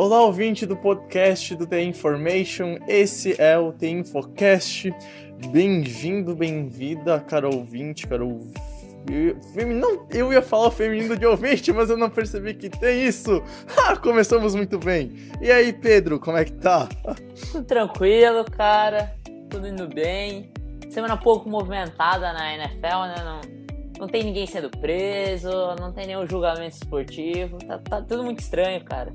Olá, ouvinte do podcast do The Information. Esse é o The Infocast. Bem-vindo, bem-vinda, caro ouvinte, caro ouvinte. Não, eu ia falar feminino de ouvinte, mas eu não percebi que tem isso. Ah, começamos muito bem. E aí, Pedro, como é que tá? Tudo tranquilo, cara. Tudo indo bem. Semana pouco movimentada na NFL, né? Não, não tem ninguém sendo preso, não tem nenhum julgamento esportivo. Tá, tá tudo muito estranho, cara.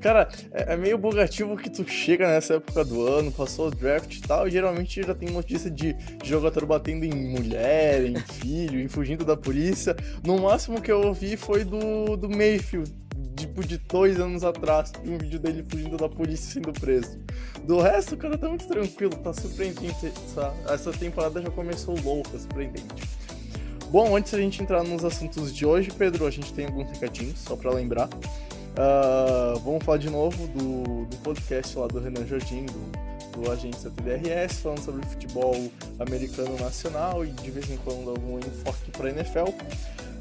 Cara, é, é, meio bugativo que tu chega nessa época do ano, passou o draft e tal, e geralmente já tem notícia de jogador batendo em mulher, em filho, em fugindo da polícia. No máximo que eu ouvi foi do, do Mayfield, tipo de dois anos atrás, de um vídeo dele fugindo da polícia sendo preso. Do resto, o cara tá muito tranquilo, tá surpreendente. Essa, essa temporada já começou louca, surpreendente. Bom, antes da gente entrar nos assuntos de hoje, Pedro, a gente tem alguns recadinhos, só para lembrar. Uh, vamos falar de novo do, do podcast lá do Renan Jordim, do, do Agência TDRS, falando sobre futebol americano nacional e de vez em quando algum enfoque para NFL.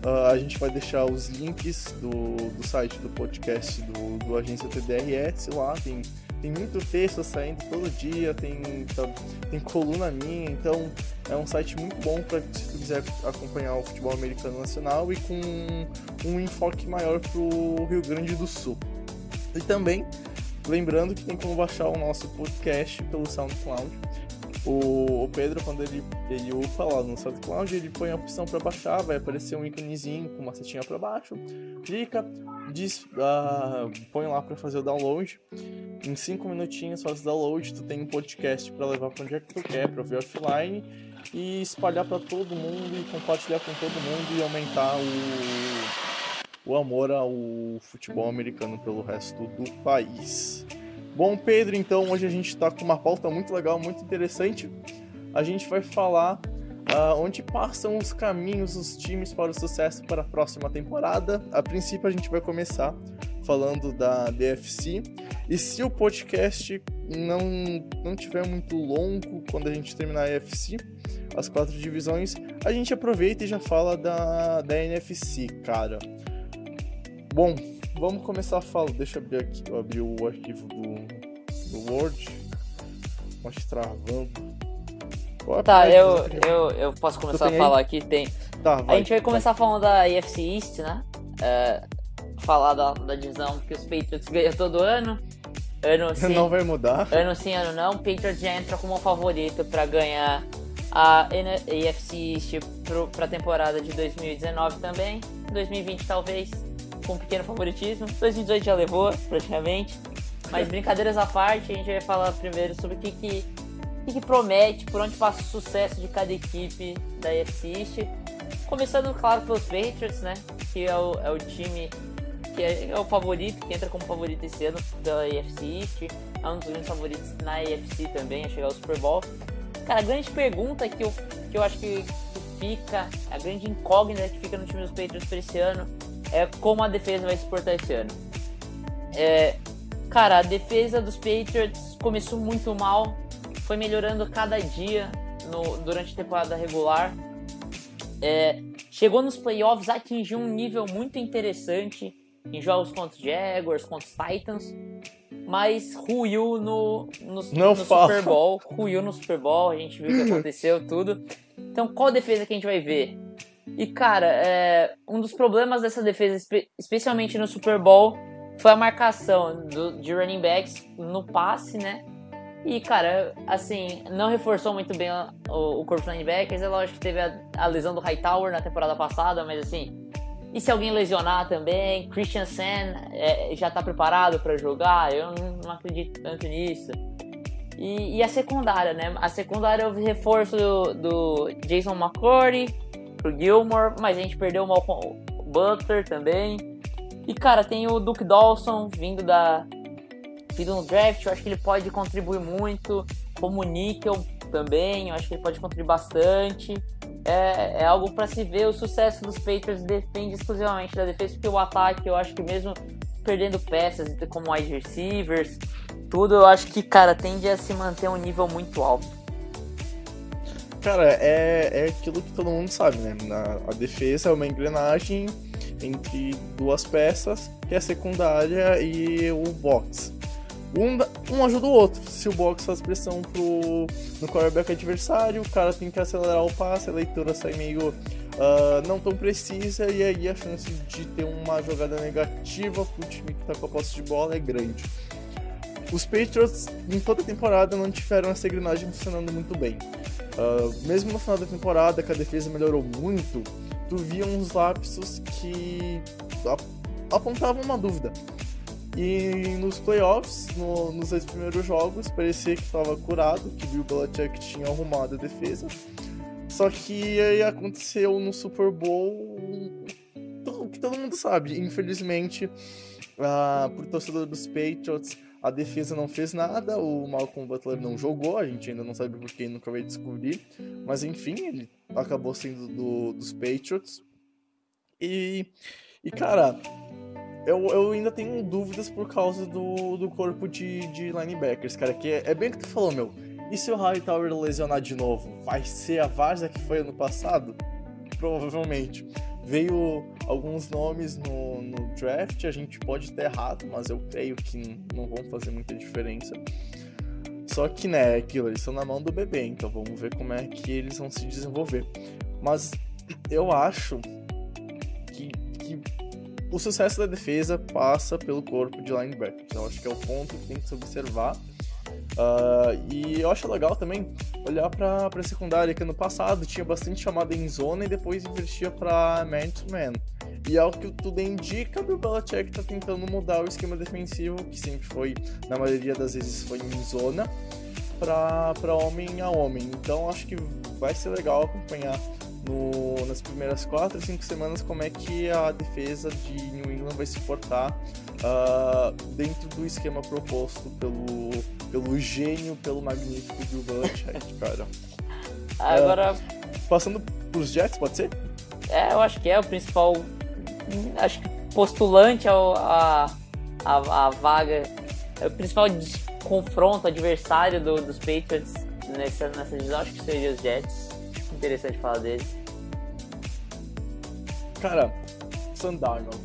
Uh, a gente vai deixar os links do, do site do podcast do, do Agência TDRS lá, tem tem muito texto saindo todo dia, tem, tem coluna minha, então é um site muito bom para se tu quiser acompanhar o futebol americano nacional e com um enfoque maior para o Rio Grande do Sul. E também, lembrando que tem como baixar o nosso podcast pelo SoundCloud. O, o Pedro, quando ele, ele upa lá no SoundCloud, ele põe a opção para baixar, vai aparecer um íconezinho com uma setinha para baixo, clica, diz, uh, põe lá para fazer o download. Em 5 minutinhos faz o download, tu tem um podcast para levar para onde é que tu quer, para ver offline e espalhar para todo mundo e compartilhar com todo mundo e aumentar o, o amor ao futebol americano pelo resto do país. Bom, Pedro, então hoje a gente está com uma pauta muito legal, muito interessante. A gente vai falar uh, onde passam os caminhos dos times para o sucesso para a próxima temporada. A princípio, a gente vai começar falando da DFC. E se o podcast não, não tiver muito longo quando a gente terminar a EFC, as quatro divisões, a gente aproveita e já fala da, da NFC, cara. Bom, vamos começar a falar. Deixa eu abrir aqui, eu abrir o arquivo do, do Word. Mas travando. tá, eu, eu, eu posso começar a falar aqui. Tem... Tá, vai, a gente vai começar vai. falando da EFC East, né? É, falar da, da divisão que os Patriots ganham todo ano. Ano sim, não vai mudar. Ano sim, ano não. O Patriots já entra como favorito para ganhar a AFC East para a temporada de 2019 também. 2020 talvez com um pequeno favoritismo. 2018 já levou praticamente. Mas brincadeiras à parte, a gente vai falar primeiro sobre o que, que, que, que promete, por onde passa o sucesso de cada equipe da AFC East. Começando, claro, pelos Patriots, né? Que é o, é o time que é, é, o favorito, que entra como favorito esse ano pela AFC East, é um dos grandes favoritos na AFC também, a chegar ao Super Bowl. Cara, a grande pergunta que eu, que eu acho que, que fica, a grande incógnita que fica no time dos Patriots para esse ano é como a defesa vai se portar esse ano. É, cara, a defesa dos Patriots começou muito mal, foi melhorando cada dia no, durante a temporada regular. É, chegou nos playoffs, atingiu um nível muito interessante em jogos contra os Jaguars, contra os Titans, mas ruiu no, no, no Super Bowl. Ruiu no Super Bowl, a gente viu o que aconteceu, tudo. Então, qual defesa que a gente vai ver? E, cara, é, um dos problemas dessa defesa, especialmente no Super Bowl, foi a marcação do, de running backs no passe, né? E, cara, assim, não reforçou muito bem o, o corpo de linebackers. É lógico que teve a, a lesão do Hightower na temporada passada, mas, assim, e se alguém lesionar também, Christian Sen é, já está preparado para jogar? Eu não, não, acredito tanto nisso. E, e, a secundária, né? A secundária o reforço do, do Jason McCourty pro Gilmore, mas a gente perdeu o Malcolm Butler também. E cara, tem o Duke Dawson vindo da vindo no draft, eu acho que ele pode contribuir muito, como o Nickel também, eu acho que ele pode contribuir bastante é, é algo para se ver. O sucesso dos Patriots depende exclusivamente da defesa, porque o ataque, eu acho que mesmo perdendo peças como wide receivers, tudo, eu acho que, cara, tende a se manter um nível muito alto. Cara, é, é aquilo que todo mundo sabe, né? A, a defesa é uma engrenagem entre duas peças, que é a secundária e o box. Um, um ajuda o outro. Se o box faz pressão pro, no quarterback adversário, o cara tem que acelerar o passe, a leitura sai meio uh, não tão precisa, e aí a chance de ter uma jogada negativa pro time que tá com a posse de bola é grande. Os Patriots, em toda a temporada, não tiveram essa engrenagem funcionando muito bem. Uh, mesmo no final da temporada, que a defesa melhorou muito, tu via uns lapsos que apontavam uma dúvida. E nos playoffs, no, nos dois primeiros jogos, parecia que estava curado, que o Bill Belichick tinha arrumado a defesa. Só que aí aconteceu no Super Bowl o que todo mundo sabe. Infelizmente, uh, por torcedor dos Patriots, a defesa não fez nada, o Malcolm Butler não jogou, a gente ainda não sabe por que, nunca vai descobrir. Mas enfim, ele acabou sendo do, dos Patriots. E, e cara, eu, eu ainda tenho dúvidas por causa do, do corpo de, de linebackers, cara. Que é, é bem o que tu falou, meu. E se o Hightower lesionar de novo? Vai ser a Varsa que foi ano passado? Provavelmente. Veio alguns nomes no, no draft, a gente pode ter errado, mas eu creio que não vão fazer muita diferença. Só que, né, é aquilo, eles estão na mão do bebê, então vamos ver como é que eles vão se desenvolver. Mas eu acho que, que o sucesso da defesa passa pelo corpo de linebackers. Eu acho que é o ponto que tem que se observar. Uh, e eu acho legal também olhar para a secundária, que no passado tinha bastante chamada em zona e depois investia para man-to-man. E ao que tudo indica, o Belichick está tentando mudar o esquema defensivo, que sempre foi, na maioria das vezes, foi em zona, para homem a homem. Então acho que vai ser legal acompanhar no, nas primeiras 4, 5 semanas como é que a defesa de New England vai se portar uh, dentro do esquema proposto pelo, pelo gênio, pelo magnífico Bill Belichick, cara. Agora... Uh, passando pros Jets, pode ser? É, eu acho que é o principal acho que postulante ao, a, a, a vaga, é o principal confronto, adversário do, dos Patriots nessa, nessa divisão, acho que seria os Jets. Interessante falar deles. Cara, Sandarnold,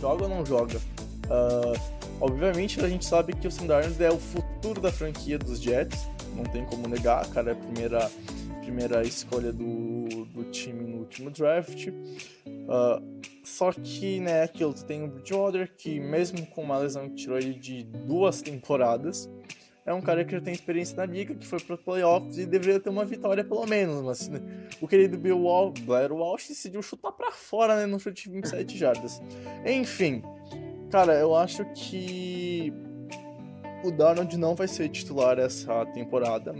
joga ou não joga? Uh, obviamente a gente sabe que o Sandarnold é o futuro da franquia dos Jets, não tem como negar, cara, é a primeira, primeira escolha do, do time no último draft. Uh, só que, né, aquilo, tem o Bridgewater, que mesmo com uma lesão que tirou ele de duas temporadas, é um cara que já tem experiência na liga, que foi para playoffs e deveria ter uma vitória pelo menos. Mas né, o querido Bill Wall, Blair Walsh decidiu chutar para fora, né, no chute de 27 jardas. Enfim, cara, eu acho que o Darnold não vai ser titular essa temporada.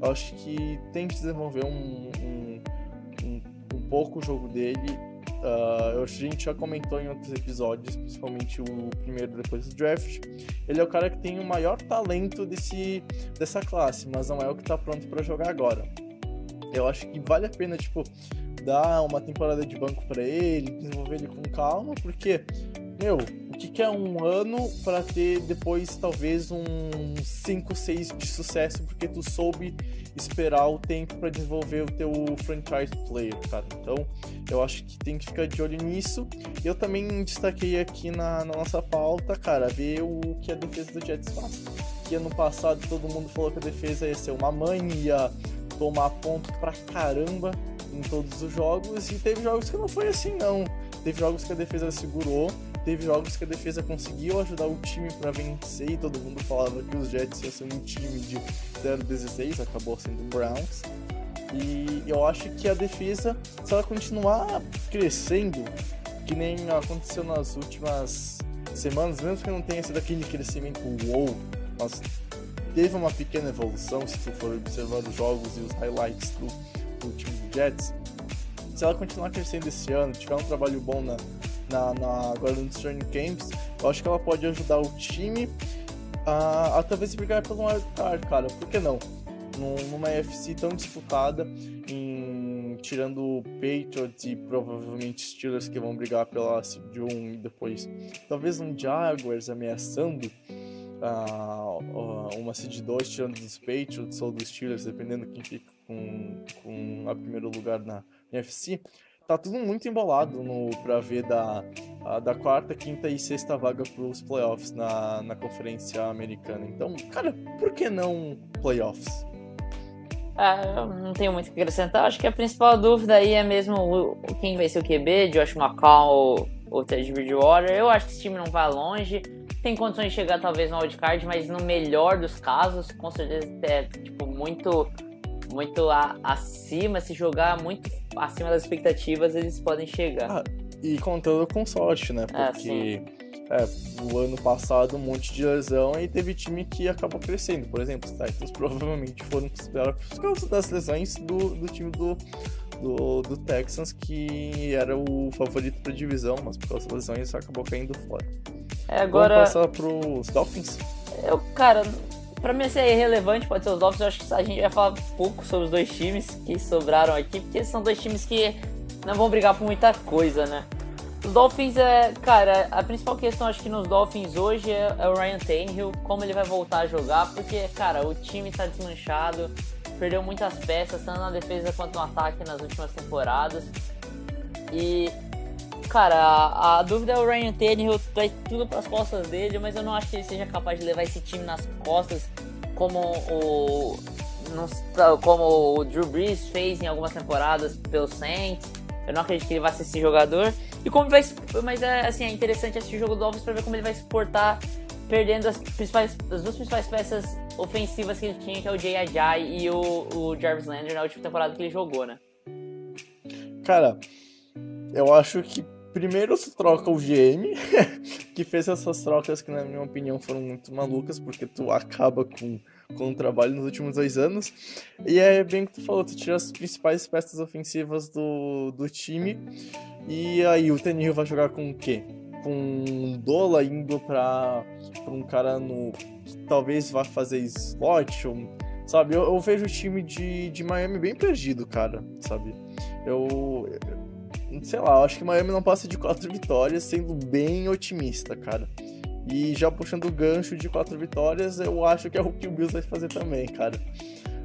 Eu acho que tem que desenvolver um, um, um, um pouco o jogo dele Uh, a gente já comentou em outros episódios, principalmente o primeiro depois do draft. Ele é o cara que tem o maior talento desse, dessa classe, mas não é o que está pronto para jogar agora. Eu acho que vale a pena, tipo, dar uma temporada de banco para ele, desenvolver ele com calma, porque, meu, que, que é um ano para ter depois talvez um 5, 6 de sucesso, porque tu soube esperar o tempo para desenvolver o teu franchise player, cara. Então, eu acho que tem que ficar de olho nisso. Eu também destaquei aqui na, na nossa pauta, cara, ver o que a defesa do Jets faz. Que ano passado todo mundo falou que a defesa ia ser uma mãe, ia tomar ponto pra caramba em todos os jogos, e teve jogos que não foi assim, não. Teve jogos que a defesa segurou, teve jogos que a defesa conseguiu ajudar o time para vencer e todo mundo falava que os Jets iam ser um time de 0-16, acabou sendo o Browns. E eu acho que a defesa, se ela continuar crescendo, que nem aconteceu nas últimas semanas, mesmo que não tenha sido aquele crescimento wow, mas teve uma pequena evolução se for observar os jogos e os highlights do, do time do Jets. Se ela continuar crescendo esse ano, tiver um trabalho bom na, na, na agora nos training camps, eu acho que ela pode ajudar o time a, a talvez brigar pelo wildcard, cara. Por que não? numa FC tão disputada, em, tirando Patriots e provavelmente Steelers que vão brigar pela seed 1 e depois talvez um Jaguars ameaçando uh, uma seed 2 tirando dos Patriots ou dos Steelers, dependendo quem fica com, com a primeiro lugar na, na tá tudo muito embolado no, pra ver da, a, da quarta, quinta e sexta vaga pros playoffs na, na conferência americana. Então, cara, por que não playoffs? Eu não tenho muito o que acrescentar. Acho que a principal dúvida aí é mesmo quem vai ser o QB, Josh ou, ou Ted Bridgewater. Eu acho que esse time não vai longe. Tem condições de chegar talvez no wildcard, mas no melhor dos casos, com certeza é tipo, muito, muito a, acima, se jogar muito acima das expectativas, eles podem chegar. Ah, e contando com sorte, né? É, Porque é, o ano passado um monte de lesão e teve time que acabou crescendo. Por exemplo, os Titans provavelmente foram considerados por causa das lesões do, do time do, do, do, Texans, que era o favorito para divisão, mas por causa das lesões acabou caindo fora. É, agora... Vamos passar pros Dolphins? Eu, cara, pra mim ser é irrelevante pode ser os Dolphins, eu acho que a gente vai falar pouco sobre os dois times que sobraram aqui, porque são dois times que não vão brigar por muita coisa, né? Os Dolphins é, cara, a principal questão acho que nos Dolphins hoje é, é, o Ryan Tannehill, como ele vai voltar a jogar, porque, cara, o time tá desmanchado, perdeu muitas peças, tanto na defesa quanto no ataque nas últimas temporadas. E, cara, a, a dúvida é o Ryan Tannehill, traz tudo pras costas dele, mas eu não acho que ele seja capaz de levar esse time nas costas como o, como o Drew Brees fez em algumas temporadas pelo Saints eu não acredito que ele vai ser esse jogador. E como vai. Mas é assim, é interessante assistir o jogo do Dolphins pra ver como ele vai se portar perdendo as, principais, as duas principais peças ofensivas que ele tinha, que é o Jay Ajay e o, o Jarvis Landry na última temporada que ele jogou, né? Cara, eu acho que primeiro se troca o GM, que fez essas trocas que, na minha opinião, foram muito malucas, porque tu acaba com com o trabalho nos últimos dois anos. E é bem que tu falou, tu tira as principais peças ofensivas do, do time. E aí o Tenil vai jogar com o quê? Com um Dola indo pra, pra um cara no. que talvez vá fazer slot, ou, sabe? Eu, eu, vejo o time de, de Miami bem perdido, cara, sabe? Eu. Sei lá, acho que Miami não passa de quatro vitórias, sendo bem otimista, cara. E já puxando o gancho de quatro vitórias, eu acho que é o que o Bills vai fazer também, cara.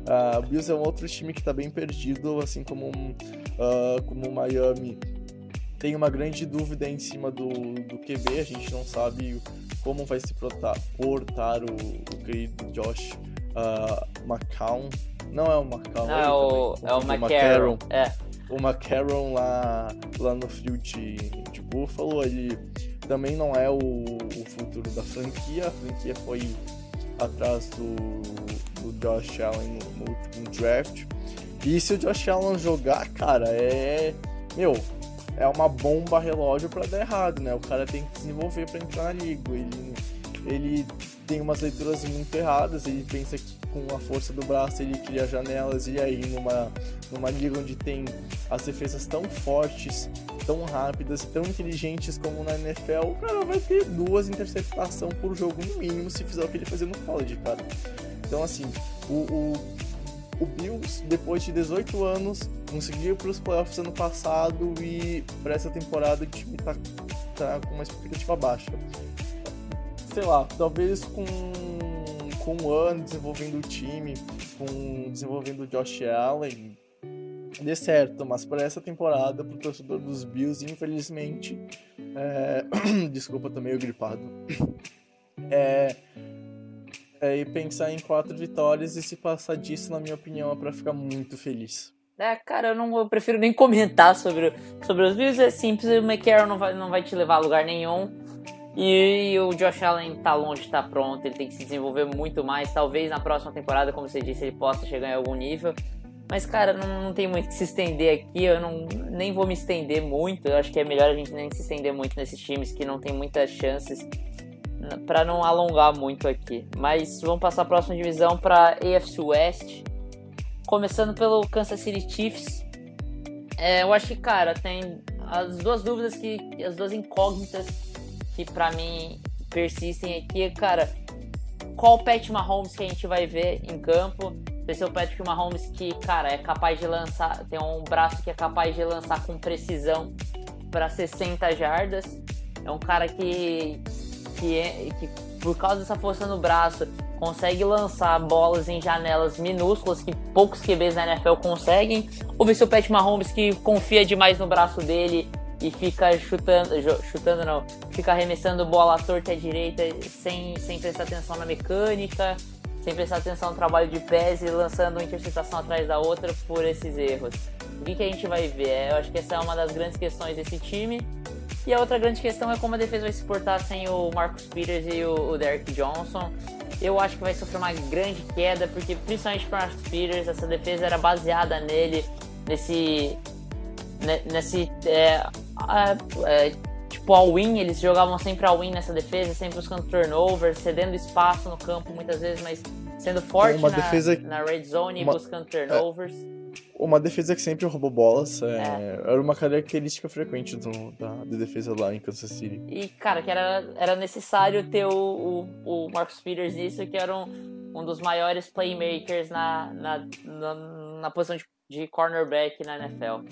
Uh, o Bills é um outro time que tá bem perdido, assim como, uh, como o Miami. Tem uma grande dúvida em cima do, do QB, a gente não sabe como vai se portar, portar o, o querido Josh uh, McCown. Não é o McCown, não, é, o, é o McCarron. É. O McCarron lá, lá no frio de, de Buffalo, ele também não é o, o futuro da franquia. A franquia foi atrás do, do Josh Allen no, no último draft. E se o Josh Allen jogar, cara, é. Meu, é uma bomba relógio para dar errado, né? O cara tem que desenvolver para entrar na liga. Ele, ele tem umas leituras muito erradas, ele pensa que com a força do braço ele cria janelas e aí numa, numa liga onde tem as defesas tão fortes, tão rápidas, tão inteligentes como na NFL, o cara vai ter duas interceptações por jogo no mínimo se fizer o que ele fazia no college, cara. Então assim, o, o, o Bills, depois de 18 anos, conseguiu para os playoffs ano passado e para essa temporada o time tá, tá com uma expectativa baixa. Sei lá, talvez com com um ano desenvolvendo o time, com desenvolvendo o Josh Allen, dê certo, mas para essa temporada, para o torcedor dos Bills, infelizmente, é... desculpa, tô meio gripado, é... é pensar em quatro vitórias e se passar disso, na minha opinião, é para ficar muito feliz. É, cara, eu não eu prefiro nem comentar sobre, sobre os Bills, é simples, o McCarron não vai, não vai te levar a lugar nenhum. E o Josh Allen tá longe, tá pronto, ele tem que se desenvolver muito mais. Talvez na próxima temporada, como você disse, ele possa chegar em algum nível. Mas, cara, não, não tem muito que se estender aqui. Eu não, nem vou me estender muito. Eu acho que é melhor a gente nem se estender muito nesses times que não tem muitas chances para não alongar muito aqui. Mas vamos passar a próxima divisão para AFC West. Começando pelo Kansas City Chiefs. É, eu acho que, cara, tem as duas dúvidas que. as duas incógnitas que para mim persistem aqui, cara, qual Pat Mahomes que a gente vai ver em campo? Vai ser o Patrick Mahomes que, cara, é capaz de lançar, tem um braço que é capaz de lançar com precisão para 60 jardas. É um cara que, que, é, que, por causa dessa força no braço, consegue lançar bolas em janelas minúsculas que poucos QBs na NFL conseguem, ou ver seu Pat Mahomes que confia demais no braço dele e fica chutando, chutando não, fica arremessando bola à torta e à direita sem, sem prestar atenção na mecânica, sem prestar atenção no trabalho de pés e lançando uma interceptação atrás da outra por esses erros. O que, que a gente vai ver? Eu acho que essa é uma das grandes questões desse time. E a outra grande questão é como a defesa vai se portar sem o Marcus Peters e o, o Derek Johnson. Eu acho que vai sofrer uma grande queda, porque principalmente para Marcus Peters, essa defesa era baseada nele, nesse. nesse. É, é, tipo all-in, eles jogavam sempre all-in nessa defesa, sempre buscando turnover, cedendo espaço no campo muitas vezes, mas sendo forte uma na, defesa, na red zone e buscando turnovers. É uma defesa que sempre roubou bolas. É, é. Era uma característica frequente do, da, da, defesa lá em Kansas City. E, cara, que era, era necessário ter o, o, o Marcus Peters nisso, que era um, um dos maiores playmakers na, na, na, na posição de, de cornerback na NFL.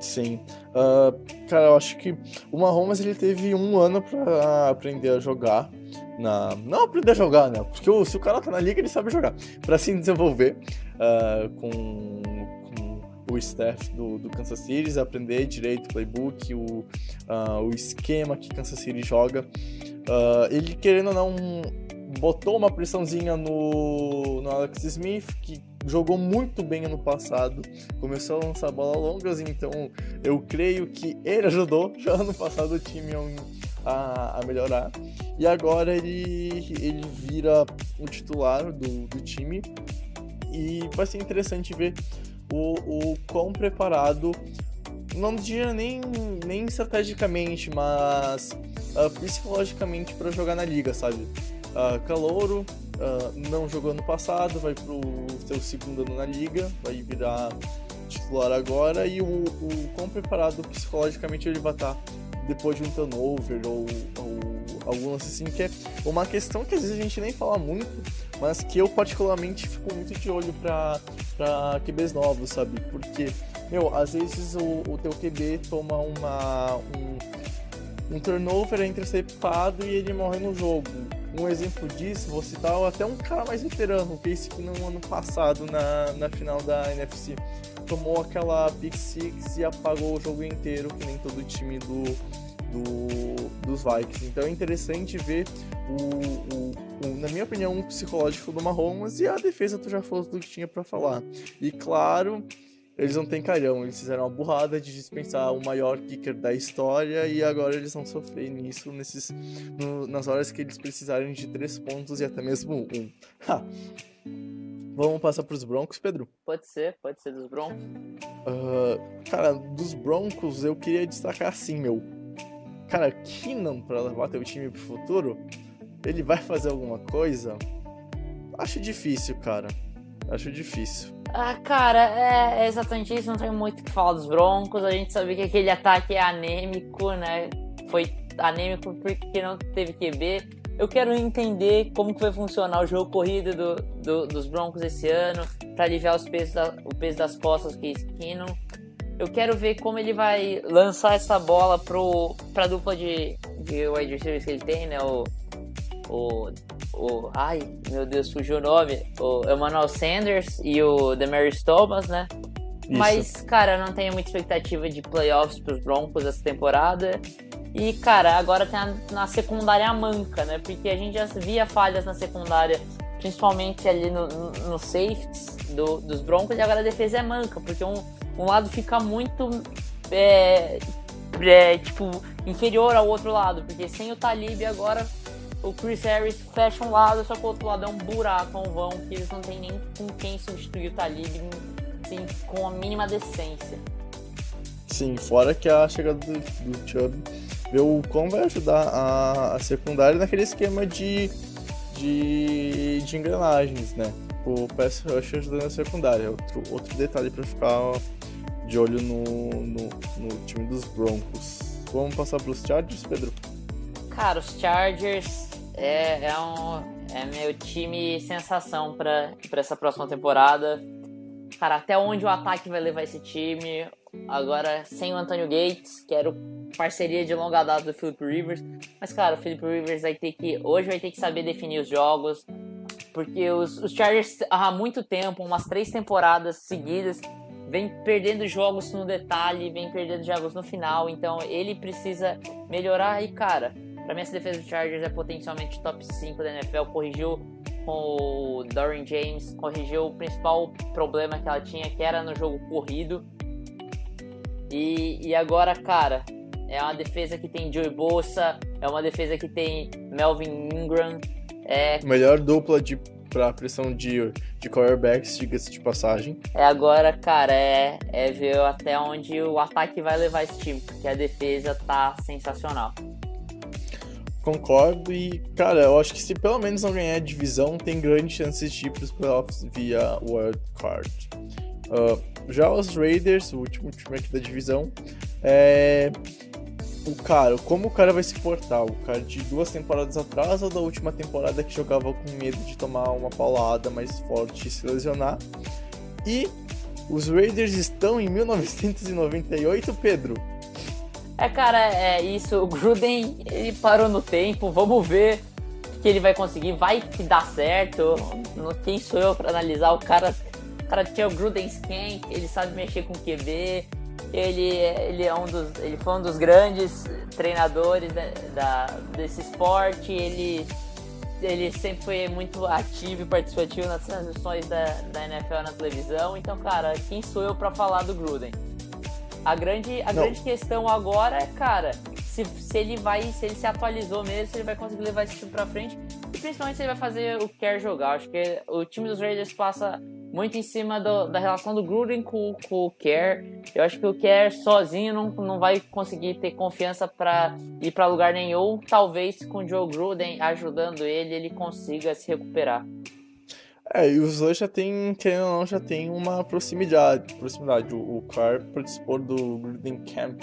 Sim. Uh, cara, eu acho que o Mahomes ele teve um ano para aprender a jogar. Na... Não aprender a jogar, né? Porque o, se o cara tá na liga, ele sabe jogar. para se desenvolver uh, com o staff do, do Kansas City, aprender direito o playbook, o, uh, o esquema que Kansas City joga. Ele, querendo ou não, botou uma pressãozinha no, no Alex Smith, que jogou muito bem ano passado, começou a lançar bolas longas, então eu creio que ele ajudou já ano passado o time a, a melhorar. E agora ele, ele vira o titular do, do time. E vai ser interessante ver o, o quão preparado, não diria nem, nem estrategicamente, mas uh, psicologicamente para jogar na liga, sabe? Uh, Calouro uh, não jogou ano passado, vai pro seu segundo ano na liga, vai virar titular agora e o, o quão preparado psicologicamente ele vai estar tá depois de um turnover ou, ou algum lance assim, que é uma questão que às vezes a gente nem fala muito, mas que eu particularmente fico muito de olho pra, pra QBs novos, sabe? Porque, meu, às vezes o, o teu QB toma uma, um, um turnover, é interceptado e ele morre no jogo. Um exemplo disso, vou citar até um cara mais veterano, o Casey que no ano passado na, na final da NFC tomou aquela pick six e apagou o jogo inteiro, que nem todo time do, do, dos Vikings. Então é interessante ver o, o, o, na minha opinião, o psicológico do Mahomes e a defesa tu já falou tudo que tinha para falar. E claro, eles não têm carão, eles fizeram uma burrada de dispensar o maior kicker da história e agora eles vão sofrer nisso nesses, no, nas horas que eles precisarem de três pontos e até mesmo um. Ha. Vamos passar para os Broncos, Pedro? Pode ser, pode ser dos Broncos. Uh, cara, dos Broncos eu queria destacar assim, meu. Cara, Keenan para levar teu time pro futuro, ele vai fazer alguma coisa? Acho difícil, cara. Acho difícil. Ah, cara, é, é exatamente isso. Não tem muito o que falar dos Broncos. A gente sabe que aquele ataque é anêmico, né? Foi anêmico porque não teve QB. Eu quero entender como que vai funcionar o jogo corrido do, do, dos Broncos esse ano para aliviar os pesos da, o peso das costas que esquinam. Eu quero ver como ele vai lançar essa bola pro, pra dupla de, de wide receivers que ele tem, né? O, o, o. Ai, meu Deus, fugiu o nome. O Emmanuel Sanders e o Demarius Thomas, né? Isso. Mas, cara, não tenho muita expectativa de playoffs pros Broncos essa temporada. E, cara, agora tem a, na secundária a manca, né? Porque a gente já via falhas na secundária, principalmente ali no, no, no safeties do, dos Broncos, e agora a defesa é manca, porque um um lado fica muito é, é, tipo inferior ao outro lado, porque sem o Talib agora o Chris Harris fecha um lado, só que o outro lado é um buraco, é um vão, que eles não tem nem com quem substituir o Talib assim, com a mínima decência. Sim, fora que a chegada do, do Chubb o como vai ajudar a, a secundária naquele esquema de, de, de engrenagens, né? O pass rush ajudando a secundária. Outro, outro detalhe para ficar de olho no, no, no time dos Broncos. Vamos passar para os Chargers, Pedro? Cara, os Chargers é, é, um, é meu time sensação para essa próxima temporada. Cara, até onde o ataque vai levar esse time? Agora sem o Antonio Gates, que era parceria de longa data do Philip Rivers. Mas, cara, o Philip Rivers vai ter que. Hoje vai ter que saber definir os jogos. porque os, os Chargers há muito tempo, umas três temporadas seguidas, vem perdendo jogos no detalhe, vem perdendo jogos no final, então ele precisa melhorar e, cara, pra mim essa defesa do Chargers é potencialmente top 5 da NFL, corrigiu com o Dorian James, corrigiu o principal problema que ela tinha, que era no jogo corrido, e, e agora, cara, é uma defesa que tem Joey Bosa, é uma defesa que tem Melvin Ingram, é... Melhor dupla de pra pressão de, de quarterbacks, diga-se de passagem. É agora, cara, é, é ver até onde o ataque vai levar esse time, porque a defesa tá sensacional. Concordo e, cara, eu acho que se pelo menos não ganhar a divisão, tem grandes chances de ir pros playoffs via Wild Card. Uh, já os Raiders, o último time aqui da divisão, é, o cara, como o cara vai se portar? O cara de duas temporadas atrás ou da última temporada que jogava com medo de tomar uma paulada mais forte e se lesionar? E os Raiders estão em 1998, Pedro. É, cara, é isso. O Gruden, ele parou no tempo. Vamos ver o que ele vai conseguir. Vai que dá certo. Quem sou eu para analisar? O cara, o cara tinha o Gruden Skank, ele sabe mexer com QB ele, ele, é um dos, ele foi um dos grandes treinadores da, da, desse esporte. Ele, ele sempre foi muito ativo e participativo nas transmissões da, da NFL na televisão. Então, cara, quem sou eu para falar do Gruden? A grande, a grande questão agora é, cara, se, se ele vai, se ele se atualizou mesmo, se ele vai conseguir levar esse time pra frente e principalmente se ele vai fazer o que quer jogar. Acho que o time dos Raiders passa muito em cima do, da relação do Gruden com, com, o Kerr. Eu acho que o Kerr sozinho não, não vai conseguir ter confiança para ir para lugar nenhum. Talvez com o Joe Gruden ajudando ele, ele consiga se recuperar. É, e os dois já tem, querendo ou não, já tem uma proximidade. proximidade. O, o Carr participou do Gruden Camp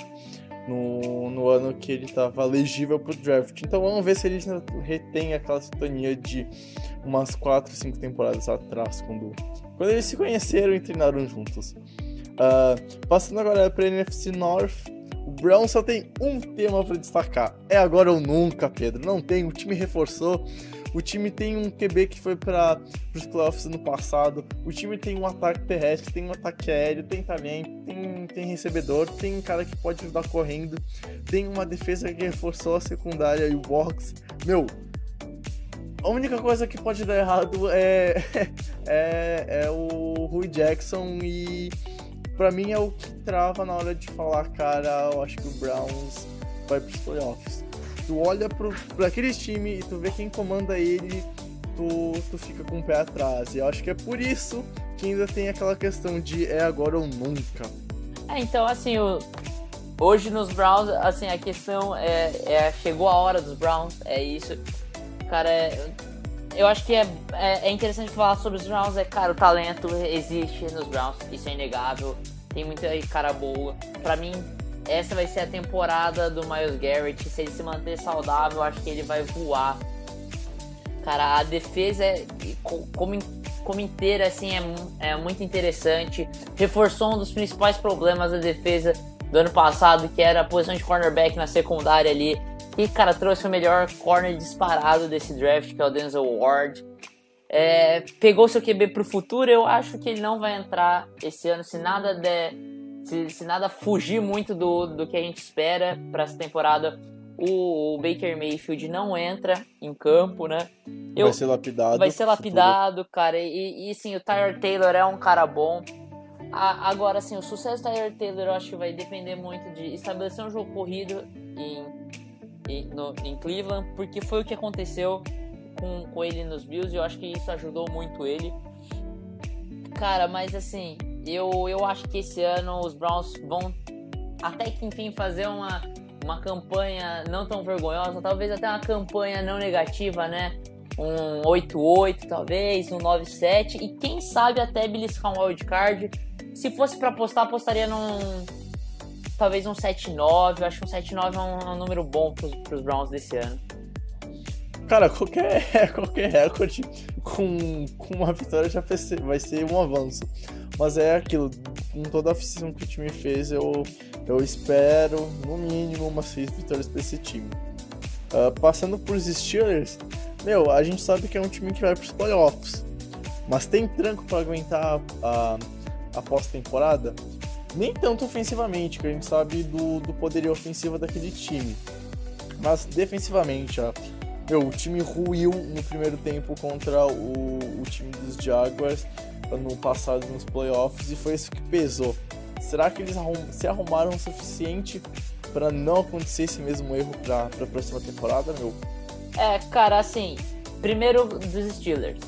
no, no ano que ele estava elegível para o draft. Então vamos ver se ele retém aquela sintonia de umas 4, 5 temporadas atrás, quando, quando eles se conheceram e treinaram juntos. Uh, passando agora para a NFC North, o Brown só tem um tema para destacar: é agora ou nunca, Pedro. Não tem, o time reforçou. O time tem um QB que foi para os playoffs no passado. O time tem um ataque terrestre, tem um ataque aéreo, tem talento, tem, tem recebedor, tem um cara que pode ajudar correndo, tem uma defesa que reforçou a secundária e o box. Meu, a única coisa que pode dar errado é, é, é o Rui Jackson e para mim é o que trava na hora de falar, cara, eu acho que o Browns vai pros playoffs tu olha pro, pra aqueles times e tu vê quem comanda ele, tu, tu fica com o pé atrás. E eu acho que é por isso que ainda tem aquela questão de é agora ou nunca. É, então assim, o, hoje nos Browns, assim, a questão é, é, chegou a hora dos Browns, é isso. Cara, é, eu acho que é, é, é, interessante falar sobre os Browns, é, cara, o talento existe nos Browns, isso é inegável, tem muita cara boa. Pra mim, essa vai ser a temporada do Miles Garrett. Se ele se manter saudável, acho que ele vai voar. Cara, a defesa é, como, como inteira assim é, é muito interessante. Reforçou um dos principais problemas da defesa do ano passado, que era a posição de cornerback na secundária ali. E, cara, trouxe o melhor corner disparado desse draft, que é o Denzel Ward. É, pegou seu QB pro futuro, eu acho que ele não vai entrar esse ano se nada der se, se nada fugir muito do, do que a gente espera para essa temporada, o, o, Baker Mayfield não entra em campo, né? Eu, vai ser lapidado. Vai ser lapidado, cara. E, e sim, o Tyler Taylor é um cara bom. A, agora, assim, o sucesso do Tyler Taylor eu acho que vai depender muito de estabelecer um jogo corrido em, em, no, em Cleveland, porque foi o que aconteceu com, com ele nos Bills e eu acho que isso ajudou muito ele. Cara, mas assim, eu, eu acho que esse ano os Browns vão até que enfim fazer uma, uma campanha não tão vergonhosa, talvez até uma campanha não negativa, né? Um 8-8 talvez, um 9-7 e quem sabe até beliscar um wildcard. Se fosse para apostar, apostaria num talvez um 7-9. Eu acho que um 7-9 é um, é um número bom pros, pros Browns desse ano. Cara, qualquer, qualquer recorde com, com uma vitória já vai ser um avanço. Mas é aquilo, com toda a oficina que o time fez, eu, eu espero no mínimo umas seis vitórias para esse time. Uh, passando para os Steelers, meu, a gente sabe que é um time que vai pros playoffs. Mas tem tranco para aguentar a, a pós-temporada? Nem tanto ofensivamente, que a gente sabe do, do poderio ofensivo daquele time. Mas defensivamente, ó, meu, o time ruiu no primeiro tempo contra o, o time dos Jaguars ano passado nos playoffs e foi isso que pesou. Será que eles arrum se arrumaram o suficiente para não acontecer esse mesmo erro para a próxima temporada, meu? É, cara, assim, primeiro dos Steelers.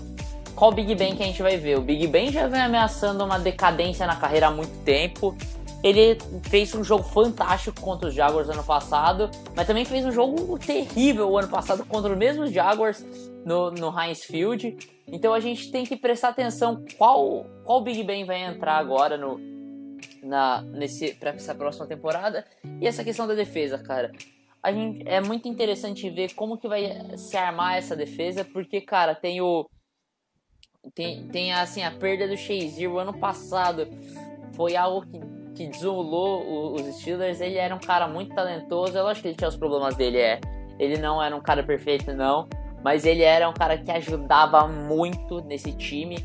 Qual Big Ben que a gente vai ver? O Big Ben já vem ameaçando uma decadência na carreira há muito tempo. Ele fez um jogo fantástico contra os Jaguars ano passado, mas também fez um jogo terrível ano passado contra os mesmos Jaguars no, no Heinz Field. Então a gente tem que prestar atenção qual, qual Big Ben vai entrar agora no, na nesse para essa próxima temporada e essa questão da defesa, cara. A gente é muito interessante ver como que vai se armar essa defesa, porque cara, tem o tem, tem assim a perda do Shazier o ano passado foi algo que, que desolou os Steelers. Ele era um cara muito talentoso, eu acho que ele tinha os problemas dele, é. Ele não era um cara perfeito não, mas ele era um cara que ajudava muito nesse time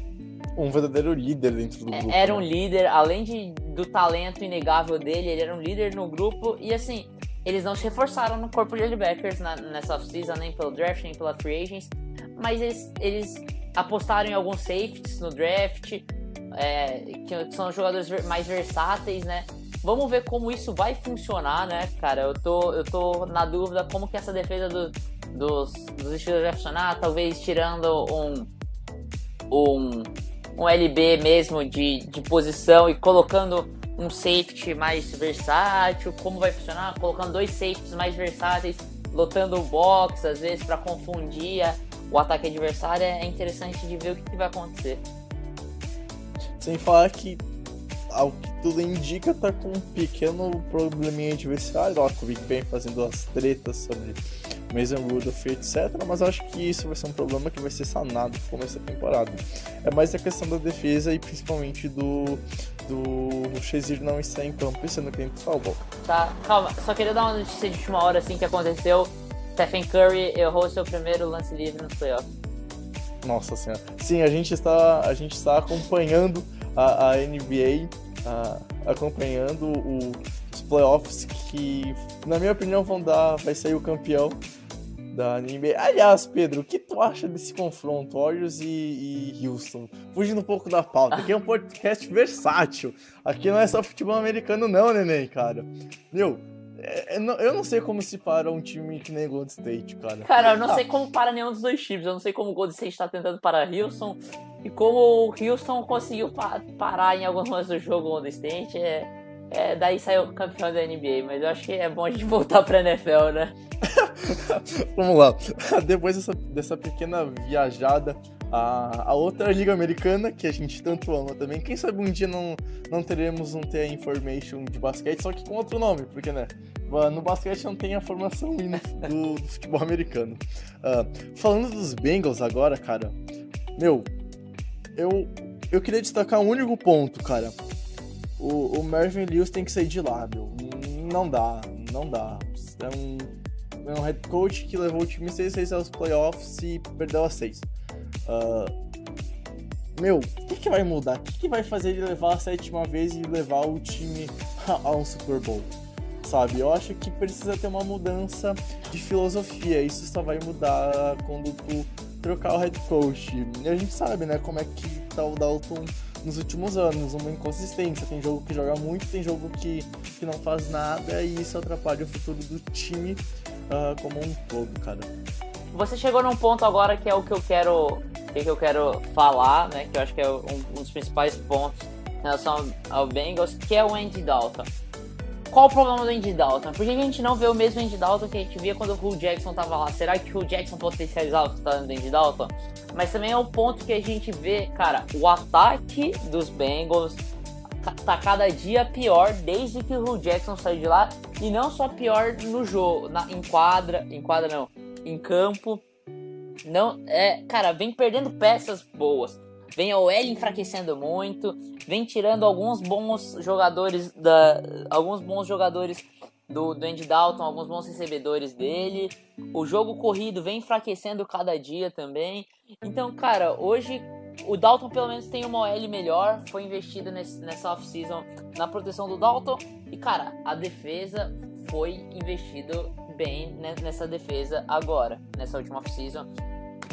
um verdadeiro líder dentro do é, grupo. Era um né? líder, além de, do talento inegável dele, ele era um líder no grupo e assim, eles não se reforçaram no corpo de linebackers na, nessa off-season, nem pelo draft, nem pela free agents, mas eles, eles apostaram em alguns safeties no draft, é, que são jogadores mais versáteis, né? Vamos ver como isso vai funcionar, né, cara? Eu tô, eu tô na dúvida como que essa defesa do, dos, dos estilos vai funcionar, talvez tirando um, um um LB mesmo de, de posição e colocando um safety mais versátil, como vai funcionar? Colocando dois safeties mais versáteis, lotando o box, às vezes para confundir o ataque adversário, é interessante de ver o que, que vai acontecer. Sem falar que ao que tudo indica, tá com um pequeno probleminha adversário, lá com o Big Ben fazendo as tretas sobre Mason Rudolph, etc. Mas acho que isso vai ser um problema que vai ser sanado no começo da temporada. É mais a questão da defesa e principalmente do, do Shazier não estar em campo, sendo que gente falou. Tá, calma, só queria dar uma notícia de última hora assim que aconteceu. Stephen Curry errou seu primeiro lance livre no playoff. Nossa senhora. Sim, a gente está, a gente está acompanhando a, a NBA, a, acompanhando o, os playoffs que, na minha opinião, vão dar. Vai sair o campeão da NBA. Aliás, Pedro, o que tu acha desse confronto, Warriors e, e Houston? Fugindo um pouco da pauta, aqui é um podcast versátil. Aqui não é só futebol americano, não, neném, cara. Meu, é, é, eu não sei como se para um time que nem Golden State, cara. Cara, eu não tá. sei como para nenhum dos dois times. Eu não sei como o Golden State está tentando parar Houston e como o Houston conseguiu pa parar em momentos do jogo o Golden State. É, é, daí saiu campeão da NBA, mas eu acho que é bom a gente voltar pra NFL, né? Vamos lá. Depois dessa, dessa pequena viajada, a, a outra liga americana, que a gente tanto ama também, quem sabe um dia não, não teremos um TA Information de basquete, só que com outro nome, porque, né? No basquete não tem a formação do, do futebol americano. Uh, falando dos Bengals agora, cara, meu, eu, eu queria destacar um único ponto, cara o, o Marvin Lewis tem que sair de lá, meu. Não dá, não dá. É um, é um head coach que levou o time 6 6 aos playoffs e perdeu a 6. Uh, ah, meu, o que, que vai mudar? O que, que vai fazer ele levar a sétima vez e levar o time a um Super Bowl? Sabe? Eu acho que precisa ter uma mudança de filosofia. Isso só vai mudar quando tu trocar o head coach. E a gente sabe, né, como é que tá o Dalton nos últimos anos, uma inconsistência. Tem jogo que joga muito, tem jogo que, que não faz nada e isso atrapalha o futuro do time uh, como um todo, cara. Você chegou num ponto agora que é o que eu quero, que eu quero falar, né? Que eu acho que é um, um dos principais pontos em relação ao Bengals, que é o Andy Dalton. Qual o problema do Andy Dalton? Por que a gente não vê o mesmo Andy Dalton que a gente via quando o Hugh Jackson tava lá? Será que o Hugh Jackson potencializava o talento do Andy Dalton? Mas também é um ponto que a gente vê, cara, o ataque dos Bengals tá cada dia pior desde que o Hugh Jackson saiu de lá. E não só pior no jogo, na, em quadra, em quadra não, em campo. Não, é, cara, vem perdendo peças boas. Vem a OL enfraquecendo muito, vem tirando alguns bons jogadores da alguns bons jogadores do, do Andy Dalton, alguns bons recebedores dele. O jogo corrido vem enfraquecendo cada dia também. Então, cara, hoje o Dalton pelo menos tem uma OL melhor. Foi investido nesse, nessa off-season na proteção do Dalton. E, cara, a defesa foi investido bem nessa defesa agora, nessa última off-season.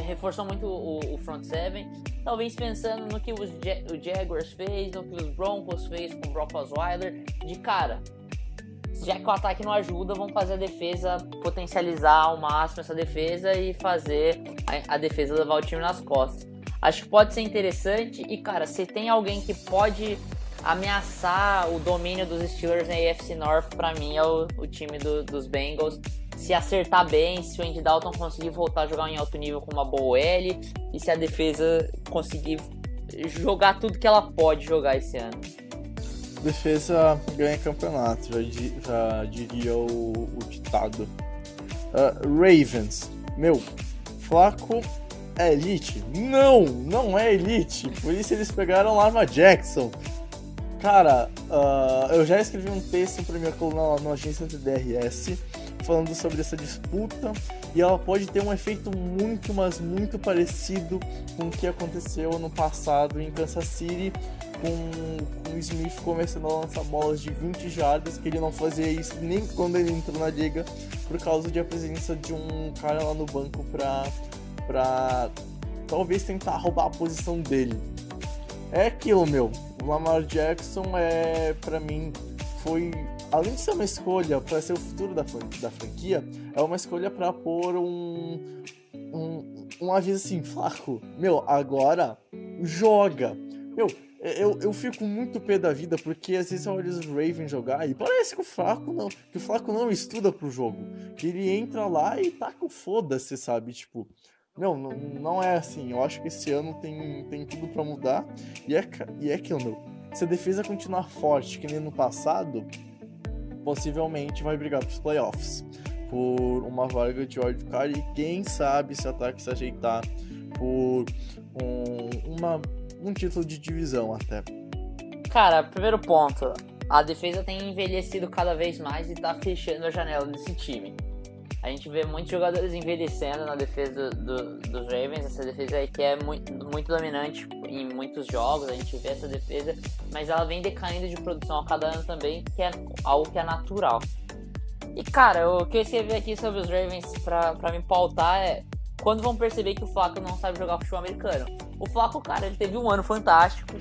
Reforçou muito o, o, front seven, talvez pensando no que os o Jaguars fez, no que os Broncos fez com o Brock Osweiler. De cara, já que o ataque não ajuda, vamos fazer a defesa, potencializar ao máximo essa defesa e fazer a, a defesa levar o time nas costas. Acho que pode ser interessante e, cara, se tem alguém que pode ameaçar o domínio dos Steelers na AFC North, para mim é o, o time do, dos Bengals. Se acertar bem, se o Andy Dalton conseguir voltar a jogar em alto nível com uma boa L e se a defesa conseguir jogar tudo que ela pode jogar esse ano defesa ganha campeonato, já, já diria o, o ditado. Uh, Ravens, meu, Flaco é elite? Não, não é elite. Por isso eles pegaram Lava Jackson. Cara, uh, eu já escrevi um texto pra minha coluna na agência do DRS falando sobre essa disputa e ela pode ter um efeito muito, mas muito parecido com o que aconteceu no passado em Kansas City com, o Smith começando a lançar bolas de 20 jardas, que ele não fazia isso nem quando ele entrou na liga, por causa de a presença de um cara lá no banco pra, pra talvez tentar roubar a posição dele. É aquilo, meu. O Lamar Jackson é, para mim, foi além de ser uma escolha para ser o futuro da, da franquia, é uma escolha para pôr um, um, um aviso assim, flaco. Meu, agora joga. Meu, eu, eu fico muito pé da vida porque às vezes eu olho os Ravens jogar e parece que o Flaco não, que o Flaco não estuda pro jogo. Que ele entra lá e tá com foda-se, sabe? Tipo, não, não, não é assim. Eu acho que esse ano tem, tem tudo para mudar. E é, e é aquilo, meu. Se a defesa continuar forte que nem no passado, possivelmente vai brigar pros playoffs. Por uma vaga de wildcard e quem sabe se ataque se ajeitar por um, uma um título de divisão até. Cara, primeiro ponto, a defesa tem envelhecido cada vez mais e tá fechando a janela desse time. A gente vê muitos jogadores envelhecendo na defesa do, dos Ravens, essa defesa aí que é muito, muito dominante em muitos jogos, a gente vê essa defesa, mas ela vem decaindo de produção a cada ano também, que é algo que é natural. E cara, o que eu escrevi aqui sobre os Ravens pra me pautar é quando vão perceber que o Flaco não sabe jogar futebol americano. O Flaco, cara, ele teve um ano fantástico,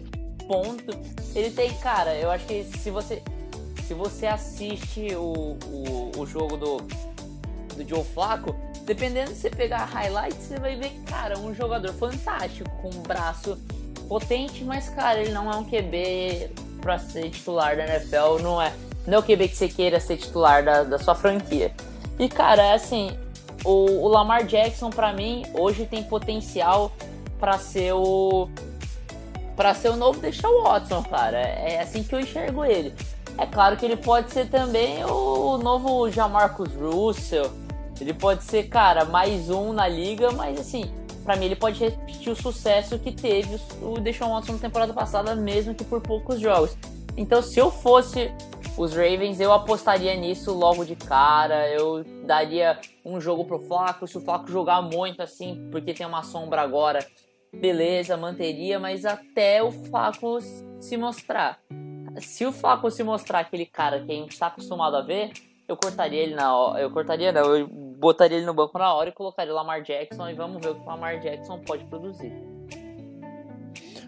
ponto. Ele tem, cara, eu acho que se você se você assiste o, o, o jogo do, do Joe Flaco, dependendo de você pegar highlights, você vai ver, cara, um jogador fantástico, com um braço potente, mas, cara, ele não é um QB pra ser titular da NFL, não é, não é o QB que você queira ser titular da, da sua franquia. E, cara, é assim, o, o Lamar Jackson, para mim, hoje tem potencial para ser o para ser o novo Deshaun Watson, cara. É assim que eu enxergo ele. É claro que ele pode ser também o novo Jamarcus Russell. Ele pode ser, cara, mais um na liga, mas assim, para mim ele pode repetir o sucesso que teve o Deshaun Watson na temporada passada, mesmo que por poucos jogos. Então, se eu fosse os Ravens, eu apostaria nisso logo de cara. Eu daria um jogo pro Flaco. Se o Flaco jogar muito assim, porque tem uma sombra agora, beleza, manteria, mas até o Flaco se mostrar. Se o Flaco se mostrar aquele cara que a gente está acostumado a ver, eu cortaria ele na hora. Eu cortaria, não, eu botaria ele no banco na hora e colocaria o Lamar Jackson e vamos ver o que o Lamar Jackson pode produzir.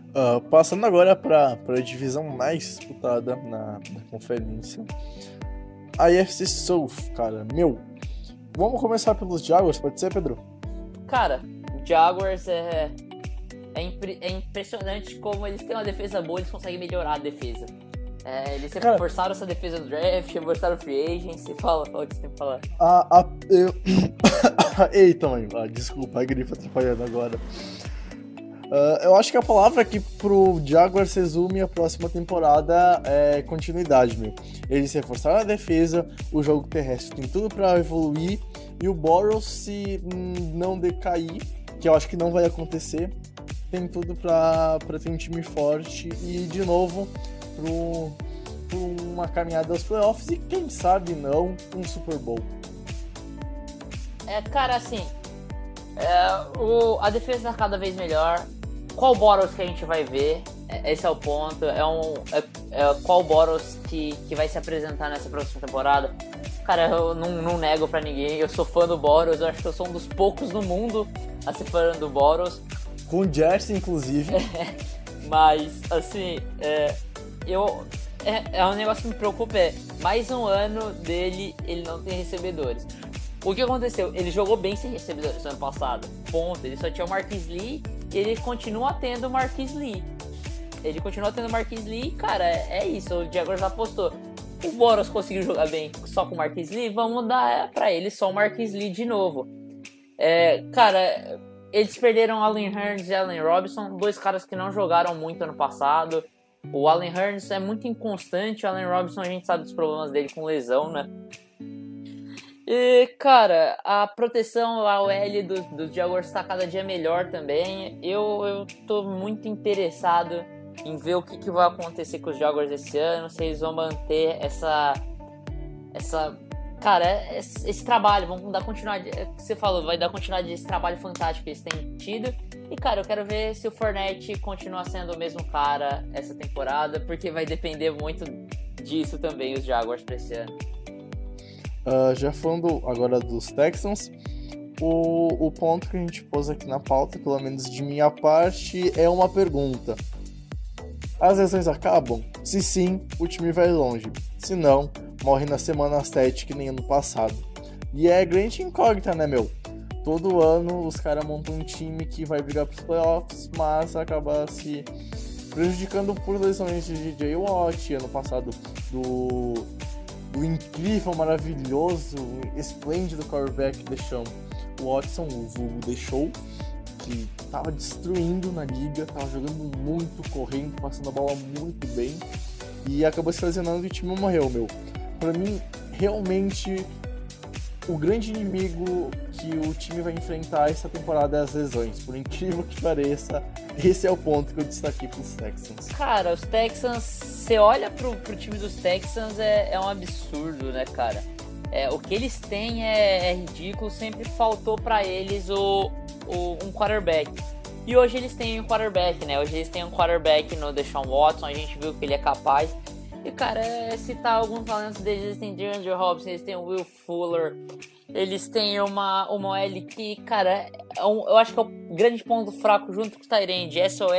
Uh, passando agora para a divisão mais disputada na, na conferência. A IFC South, cara, meu. Vamos começar pelos Jaguars, pode ser, Pedro? Cara, Jaguars é, é, impre, é impressionante como eles têm uma defesa boa, eles conseguem melhorar a defesa. É, eles Cara, forçaram essa defesa do draft, forçaram o free agency. Fala, fala o que você tem que falar. A, a, eu... Eita, mãe, ah, desculpa, a grife atrapalhando agora. Uh, eu acho que a palavra que pro Jaguars resume a próxima temporada é continuidade, meu. Eles reforçaram a defesa, o jogo terrestre tem tudo para evoluir e o Boros, se não decair, que eu acho que não vai acontecer, tem tudo para ter um time forte e, de novo, pro, pro uma caminhada aos playoffs e quem sabe não um Super Bowl. É, cara, assim, é, o, a defesa tá cada vez melhor. Qual Boros que a gente vai ver? É, esse é o ponto. É um. É, é, qual Boros que, que vai se apresentar nessa próxima temporada? Cara, eu não, não nego pra ninguém. Eu sou fã do Boros. Eu acho que eu sou um dos poucos no mundo a ser fã do Boros. Com o Jersey, inclusive. mas, assim, é, eu. É, é um negócio que me preocupa. É mais um ano dele, ele não tem recebedores. O que aconteceu? Ele jogou bem sem recebedores no ano passado. Ponto. Ele só tinha o Marquis Lee e ele continua tendo o Marquis Lee. Ele continua tendo o Marquis Lee, cara, é, é isso. O Jaguars apostou. O Boros conseguiu jogar bem só com o Marquis Lee, vamos dar para ele só o Marquis Lee de novo. É, cara, eles perderam Allen Hearns e Allen Robinson, dois caras que não jogaram muito ano passado. O Allen Hearns é muito inconstante, o Allen Robinson a gente sabe dos problemas dele com lesão, né? E, cara, a proteção ao OL dos do Jaguars está cada dia melhor também. Eu, eu tô muito interessado em ver o que, que vai acontecer com os Jaguars esse ano, se eles vão manter essa. essa. Cara, esse, esse trabalho, vamos dar continuidade. É você falou, vai dar continuidade esse trabalho fantástico que eles têm tido. E, cara, eu quero ver se o Fornette continua sendo o mesmo cara essa temporada, porque vai depender muito disso também, os Jaguars, pra esse ano. Uh, já falando agora dos Texans, o, o ponto que a gente pôs aqui na pauta, pelo menos de minha parte, é uma pergunta. As lesões acabam? Se sim, o time vai longe. Se não, morre na semana 7 que nem ano passado. E é grande incógnita, né, meu? Todo ano os caras montam um time que vai brigar pros playoffs, mas acaba se prejudicando por lesões de DJ Watt, ano passado do o incrível, maravilhoso, esplêndido quarterback o Watson, o vulgo deixou, que tava destruindo na liga, tava jogando muito, correndo, passando a bola muito bem e acabou se lesionando e o time morreu, meu. Para mim, realmente o grande inimigo que o time vai enfrentar essa temporada é as lesões. Por incrível que pareça, esse é o ponto que eu destaquei pros Texans. Cara, os Texans, você olha pro, pro time dos Texans, é, é um absurdo, né, cara? É, o que eles têm é, é ridículo, sempre faltou para eles o, o, um quarterback. E hoje eles têm um quarterback, né? Hoje eles têm um quarterback no Deshaun Watson, a gente viu que ele é capaz. E, cara, é citar alguns talentos deles, eles têm DeAndre Robson, eles têm Will Fuller, eles têm uma, uma OL que, cara, é um, eu acho que é o grande ponto fraco junto com o Tyrande, essa OL,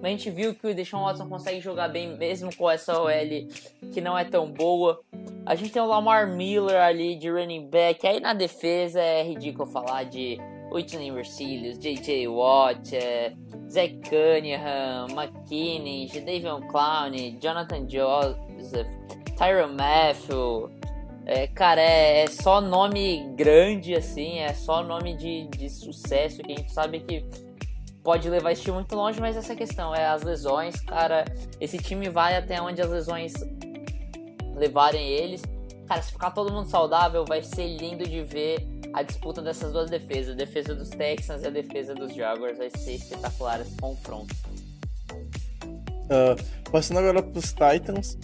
mas a gente viu que o Deshaun Watson consegue jogar bem mesmo com essa OL que não é tão boa. A gente tem o Lamar Miller ali de running back, aí na defesa é ridículo falar de Whitney Mercedes, J.J. Watt, é, Zach Cunningham, McKinney, Davion Clown, Jonathan Joseph, Tyron Matthew, é, cara, é, é, só nome grande, assim, é só nome de, de sucesso que a gente sabe que pode levar esse time muito longe, mas essa questão é as lesões, cara. Esse time vai até onde as lesões levarem eles. Cara, se ficar todo mundo saudável, vai ser lindo de ver a disputa dessas duas defesas. A defesa dos Texans e a defesa dos Jaguars. Vai ser espetacular esse confronto. Uh, passando agora pros Titans.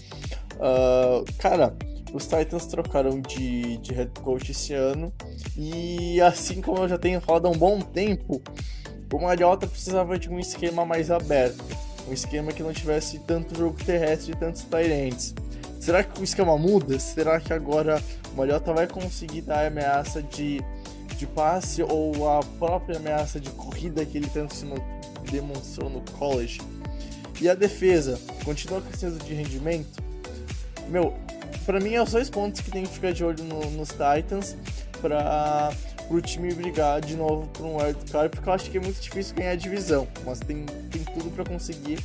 Uh, cara, os Titans trocaram de, de head coach esse ano. E assim como eu já tenho falado há um bom tempo, o Mariota precisava de um esquema mais aberto. Um esquema que não tivesse tanto jogo terrestre e tantos Tyrants. Será que o esquema muda? Será que agora o Mariota vai conseguir dar a ameaça de, de passe ou a própria ameaça de corrida que ele tanto se demonstrou no college? E a defesa continua crescendo de rendimento? Meu, para mim, é os dois pontos que tem que ficar de olho no, nos Titans para o time brigar de novo por um wildcard, porque eu acho que é muito difícil ganhar a divisão, mas tem, tem tudo para conseguir.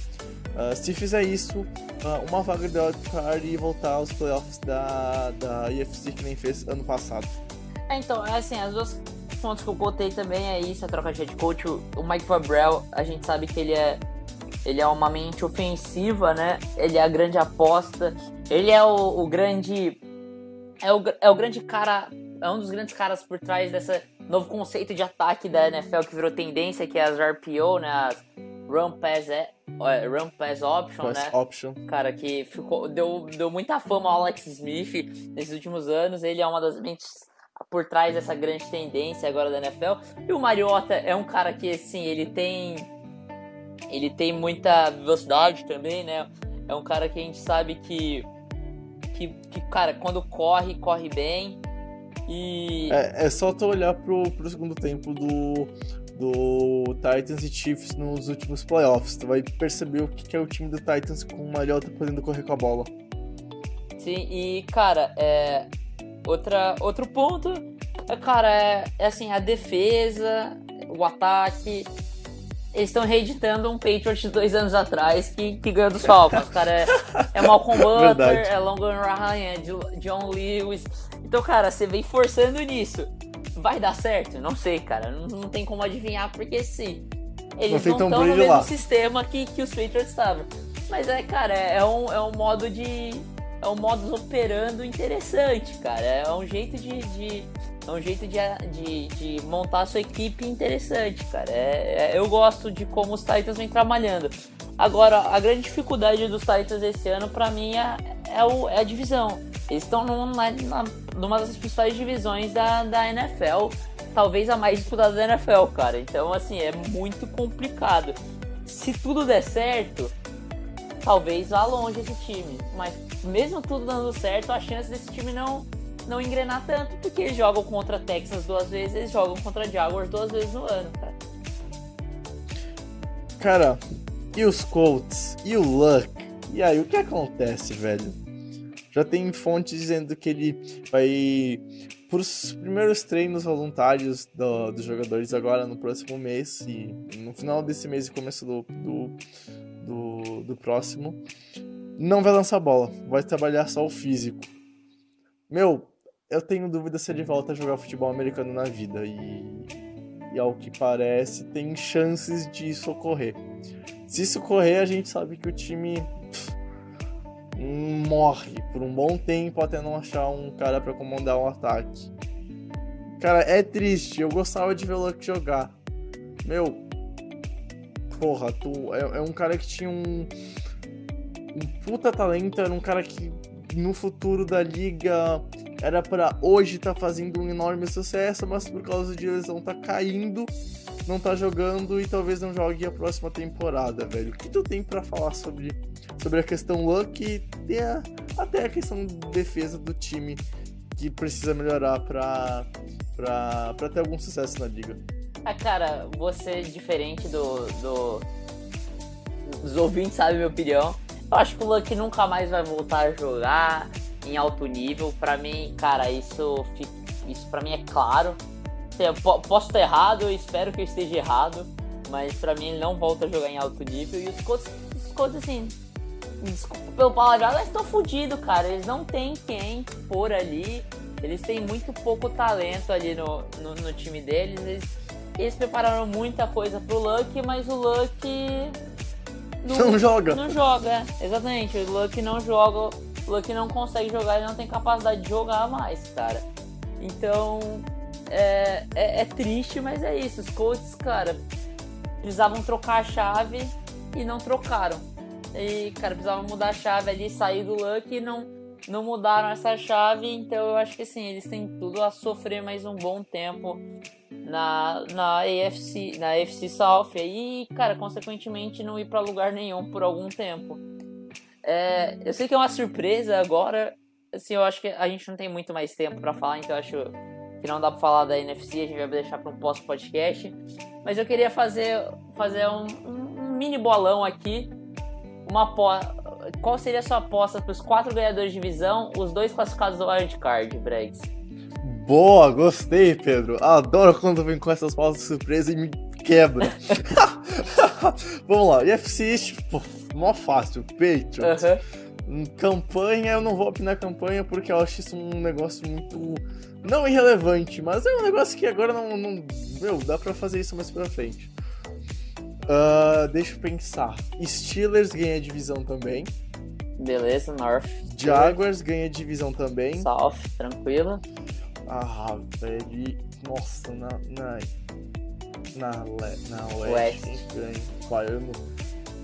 Uh, se fizer isso, uh, uma vaga de wildcard e voltar aos playoffs da, da UFC que nem fez ano passado. É, então, é assim, as duas pontos que eu botei também é isso, a troca de head coach. O Mike Fabrel, a gente sabe que ele é ele é uma mente ofensiva, né? Ele é a grande aposta. Ele é o, o grande. É o, é o grande cara. É um dos grandes caras por trás desse novo conceito de ataque da NFL que virou tendência, que é as RPO, né? As Run Pass é, Run Pass Option, Pass né? Option. Cara, que ficou, deu, deu muita fama ao Alex Smith nesses últimos anos. Ele é uma das mentes por trás dessa grande tendência agora da NFL. E o Mariota é um cara que, assim, ele tem. Ele tem muita velocidade também, né? É um cara que a gente sabe que. Que, que cara, quando corre, corre bem. E. É, é só tu olhar pro, pro segundo tempo do, do Titans e Chiefs nos últimos playoffs. Tu vai perceber o que, é o time do Titans com o Mariota podendo correr com a bola. Sim, e cara, é. Outra, outro ponto, é, cara, é, é assim, a defesa, o ataque. Eles estão reeditando um Patriots de dois anos atrás que, que ganhou dos Falcons. Cara, é, é Malcolm Butler, Verdade. é Logan Ryan, é Jo- John Lewis. Então, cara, você vem forçando nisso. Vai dar certo? Não sei, cara. Não, não tem como adivinhar, porque se eles não estão no mesmo lá. sistema que, que os Patriots estavam. Mas é, cara, é é um, é um modo de. É um modus operando interessante, cara. É um jeito de. de- é um jeito de, de, de montar a sua equipe interessante, cara. É, é- eu gosto de como os Titans vêm trabalhando. Agora, a grande dificuldade dos Titans esse ano, pra mim, é, é, o- é a divisão. Eles estão numa, numa das principais divisões da, da NFL. Talvez a mais disputada da NFL, cara. Então, assim, é muito complicado. Se tudo der certo, talvez vá longe esse time. Mas mesmo tudo dando certo, a chance desse time não, não engrenar tanto, porque eles jogam contra Texas duas vezes, eles jogam contra Jaguars duas vezes no ano, cara. Cara, e os Colts? E o Luck? E aí, o que acontece, velho? Já tem fontes dizendo que ele vai pros primeiros treinos voluntários do- dos jogadores agora no próximo mês e no final desse mês e começo do, do, do, do próximo não vai lançar bola, vai trabalhar só o físico. Meu, eu tenho dúvida se ele volta a jogar futebol americano na vida e, e ao que parece tem chances de isso ocorrer. Se isso ocorrer, a gente sabe que o time pff, morre por um bom tempo até não achar um cara pra comandar um ataque. Cara, é triste. Eu gostava de ver o Luck jogar. Meu, porra, tu é, é um cara que tinha um, um puta talento, era um cara que no futuro da liga era pra hoje tá fazendo um enorme sucesso, mas por causa de lesão tá caindo, não tá jogando e talvez não jogue a próxima temporada, velho. O que tu tem pra falar sobre, sobre a questão Luck e a- até a questão de defesa do time que precisa melhorar pra, pra, ter algum sucesso na liga? Ah, cara, você diferente do, do. Os ouvintes sabem minha opinião. Eu acho que o Luck nunca mais vai voltar a jogar em alto nível. Pra mim, cara, isso, isso pra mim é claro. Eu po- posso estar errado, eu espero que eu esteja errado. Mas pra mim ele não volta a jogar em alto nível. E os Colts, os Colts assim. Desculpa pelo palavreado, mas estão fodidos, cara. Eles não têm quem pôr ali. Eles têm muito pouco talento ali no, no, no time deles. Eles, eles prepararam muita coisa pro Luck, mas o Luck. Não joga. Não joga, exatamente. O Luck não joga. O Luck não consegue jogar, ele não tem capacidade de jogar mais, cara. Então. É, é, é triste, mas é isso. Os Colts, cara, precisavam trocar a chave e não trocaram. E, cara, precisavam mudar a chave ali, sair do Luck e não, não mudaram essa chave. Então eu acho que assim, eles têm tudo a sofrer mais um bom tempo na, na AFC, na AFC South e, cara, consequentemente não ir pra lugar nenhum por algum tempo. É, eu sei que é uma surpresa agora, assim, eu acho que a gente não tem muito mais tempo pra falar, então acho que não dá pra falar da NFC, a gente vai deixar pra um pós-podcast. Mas eu queria fazer, fazer um, um- mini bolão aqui. Uma Qual seria a sua aposta pros quatro ganhadores de divisão, os dois classificados do Wild Card, Bregs? Boa, gostei, Pedro. Adoro quando vem com essas pausas surpresa e me quebra. Vamos lá, UFC pô, mó fácil, Patriots. Em Campanha, eu não vou opinar campanha porque eu acho isso um negócio muito. Não irrelevante, mas é um negócio que agora não. não meu, dá pra fazer isso mais pra frente. Ah, deixa eu pensar. Steelers ganha divisão também. Beleza, North. Jaguars ganha divisão também. South, tranquilo. Ah, velho. Nossa, na. Na. Na, na Oeste. West. ganha?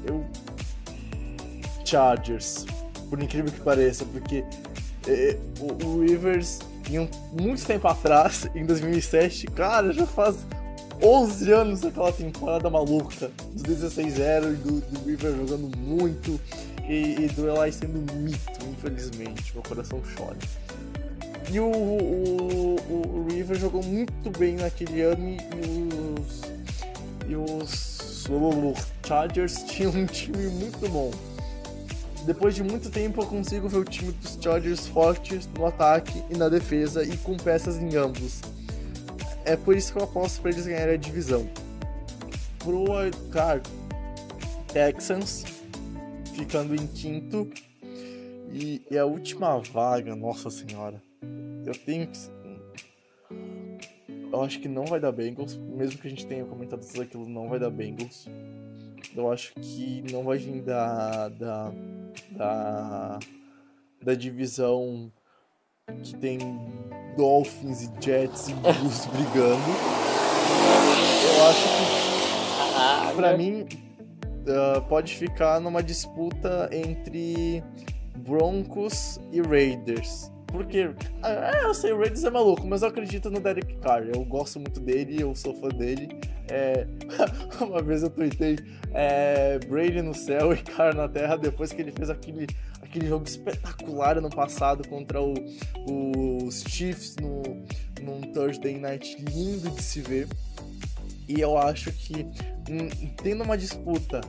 Eu. Chargers. Por incrível que pareça, porque é, o, o, Rivers, em muito tempo atrás, em 2007, cara, já faz 11 anos aquela temporada maluca do 16-0 e do, do Rivers jogando muito e, e do Eli sendo um mito, infelizmente. Meu coração chora. E o, o, o, o River jogou muito bem naquele ano e os. E os Chargers tinham um time muito bom. Depois de muito tempo eu consigo ver o time dos Chargers fortes no ataque e na defesa e com peças em ambos. É por isso que eu aposto para eles ganharem a divisão. Pro card Texans ficando em quinto e, e a última vaga, nossa senhora. Eu tenho que. Eu acho que não vai dar Bengals, mesmo que a gente tenha comentado tudo aquilo, não vai dar Bengals. Eu acho que não vai vir da. da. Da, da divisão que tem Dolphins e Jets e Bulls brigando. Eu acho que. Pra mim, uh, pode ficar numa disputa entre Broncos e Raiders. Porque, é, eu sei, o Raiders é maluco, mas eu acredito no Derek Carr. Eu gosto muito dele, eu sou fã dele. É, uma vez eu tuitei é, Brady no céu e Carr na terra depois que ele fez aquele, aquele jogo espetacular ano passado contra o, os Chiefs no, num Thursday Night lindo de se ver. E eu acho que, hum, tendo uma disputa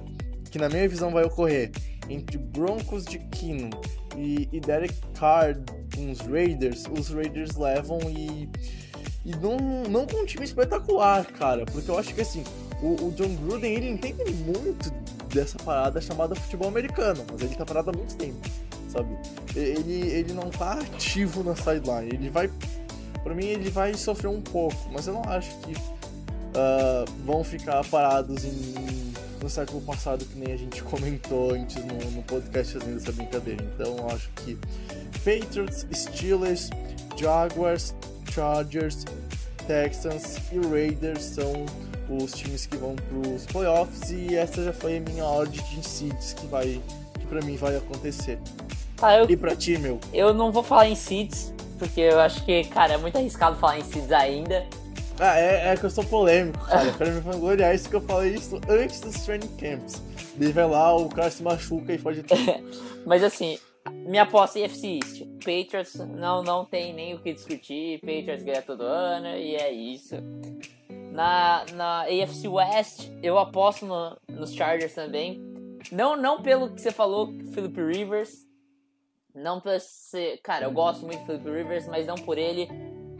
que na minha visão vai ocorrer entre Broncos de Keenum e, e Derek Carr com os Raiders, os Raiders levam e. E não, não com um time espetacular, cara. Porque eu acho que assim, o, o John Gruden ele entende muito dessa parada chamada futebol americano, mas ele tá parado há muito tempo, sabe? Ele, ele não tá ativo na sideline. Ele vai. Pra mim, ele vai sofrer um pouco, mas eu não acho que uh, vão ficar parados em, no século passado, que nem a gente comentou antes no, no podcast fazendo essa brincadeira. Então eu acho que Patriots, Steelers, Jaguars, Chargers, Texans e Raiders são os times que vão para os playoffs e essa já foi a minha ordem de seeds que vai que para mim vai acontecer. Ah, eu, e para ti, meu? Eu não vou falar em seeds porque eu acho que, cara, é muito arriscado falar em seeds ainda. Ah, é, é que eu sou polêmico, cara. Pra me vangloriar isso que eu falei isso antes dos training camps. Daí vai lá, o cara se machuca e pode tudo. Mas assim, minha aposta é FC East. Patriots não, não tem nem o que discutir. Patriots ganha todo ano e é isso. Na, na AFC West, eu aposto no, nos Chargers também. Não, não pelo que você falou, Philip Rivers. Não pelo ser. Cara, eu gosto muito do Philip Rivers, mas não por ele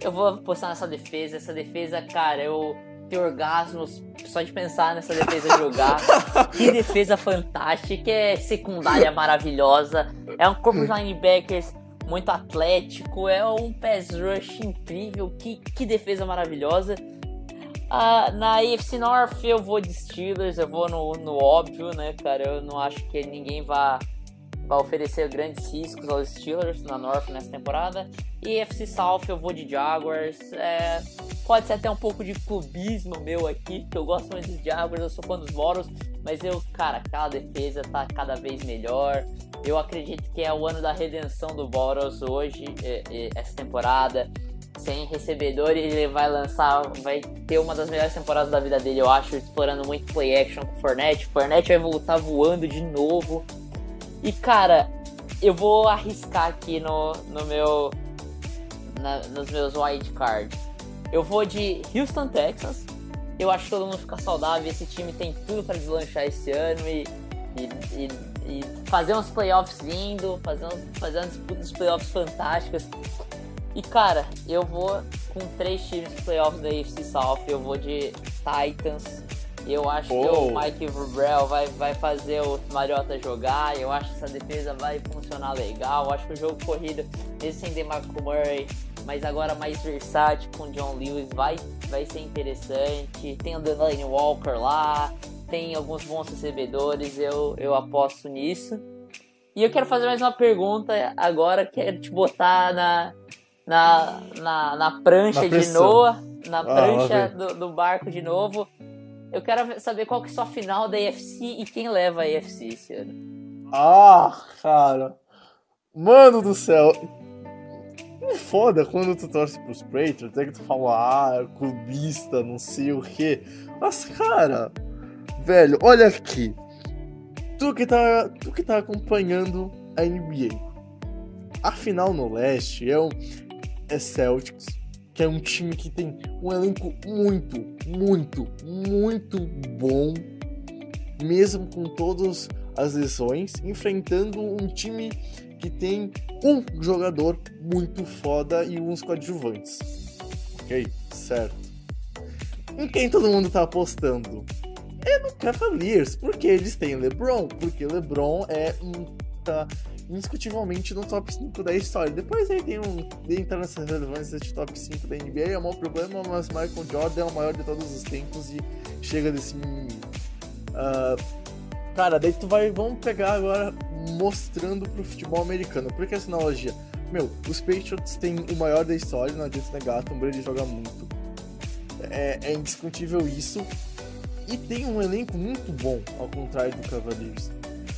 eu vou apostar nessa defesa. Essa defesa, cara, eu tenho orgasmos só de pensar nessa defesa jogar. que defesa fantástica, é secundária maravilhosa. É um corpo de linebackers muito atlético, é um pass rush incrível. Que, que defesa maravilhosa. Ah, na AFC North eu vou de Steelers, eu vou no, no óbvio, né, cara? Eu não acho que ninguém vá vai oferecer grandes riscos aos Steelers na North nessa temporada. E FC South eu vou de Jaguars. É, pode ser até um pouco de clubismo meu aqui, porque eu gosto muito dos Jaguars, eu sou fã dos Boros, mas eu, cara, aquela defesa tá cada vez melhor. Eu acredito que é o ano da redenção do Boros hoje, essa temporada. Sem recebedor, ele vai lançar, vai ter uma das melhores temporadas da vida dele, eu acho, explorando muito play action com o Fournette. Fournette vai voltar voando de novo. E cara, eu vou arriscar aqui no, no meu. Na, nos meus wild cards. Eu vou de Houston Texans. Eu acho que todo mundo fica saudável. Esse time tem tudo para deslanchar esse ano e, e, e, e, fazer uns playoffs lindo, fazer, uns, fazer playoffs fantásticas. E cara, eu vou com três times playoffs da AFC South. Eu vou de Titans, eu acho oh. que o Mike Vrabel vai, vai fazer o Mariota jogar. Eu acho que essa defesa vai funcionar legal. Eu acho que o jogo corrido, mesmo sem DeMarco Murray, mas agora mais versátil com o John Lewis, vai, vai ser interessante. Tem o Delaney Walker lá, tem alguns bons recebedores. Eu, eu aposto nisso. E eu quero fazer mais uma pergunta agora. Quero te botar na, na, na, na prancha na de Noah, na ah, prancha do, do barco de novo Eu quero saber qual que é sua final da AFC e quem leva a AFC esse ano. Ah, cara. Mano do céu. Foda quando tu torce pros Patriots, é que tu fala, ah, clubista, não sei o quê. Mas, cara, velho, olha aqui. Tu que tá, tu que tá acompanhando a NBA. A final no leste é, um, é Celtics, que é um time que tem um elenco muito, muito, muito bom, mesmo com todas as lesões, enfrentando um time que tem um jogador muito foda e uns coadjuvantes. Ok? Certo. Em quem todo mundo tá apostando? É no Cavaliers, porque eles têm LeBron, porque LeBron é um. tá indiscutivelmente no top 5 da história. Depois aí tem um. entrar nessa relevância de top 5 da NBA, é o maior problema, mas Michael Jordan é o maior de todos os tempos e chega desse. Uh, cara, daí tu vai. Vamos pegar agora mostrando pro futebol americano. Por que essa analogia? Meu, os Patriots têm o maior da história, não adianta negar, Tom Brady joga muito. É, é indiscutível isso. E tem um elenco muito bom, ao contrário do Cavaliers.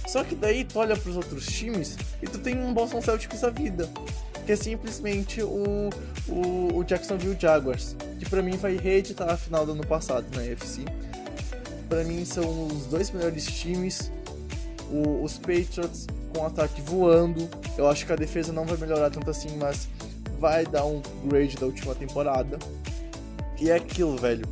Só que daí tu olha pros outros times e tu tem um Boston Celtics da vida. Que é simplesmente o, o, o Jacksonville Jaguars. Que para mim vai reeditar a final do ano passado na UFC. Para mim são os dois melhores times o, os Patriots com ataque voando. Eu acho que a defesa não vai melhorar tanto assim, mas vai dar um grade da última temporada. E é aquilo, velho.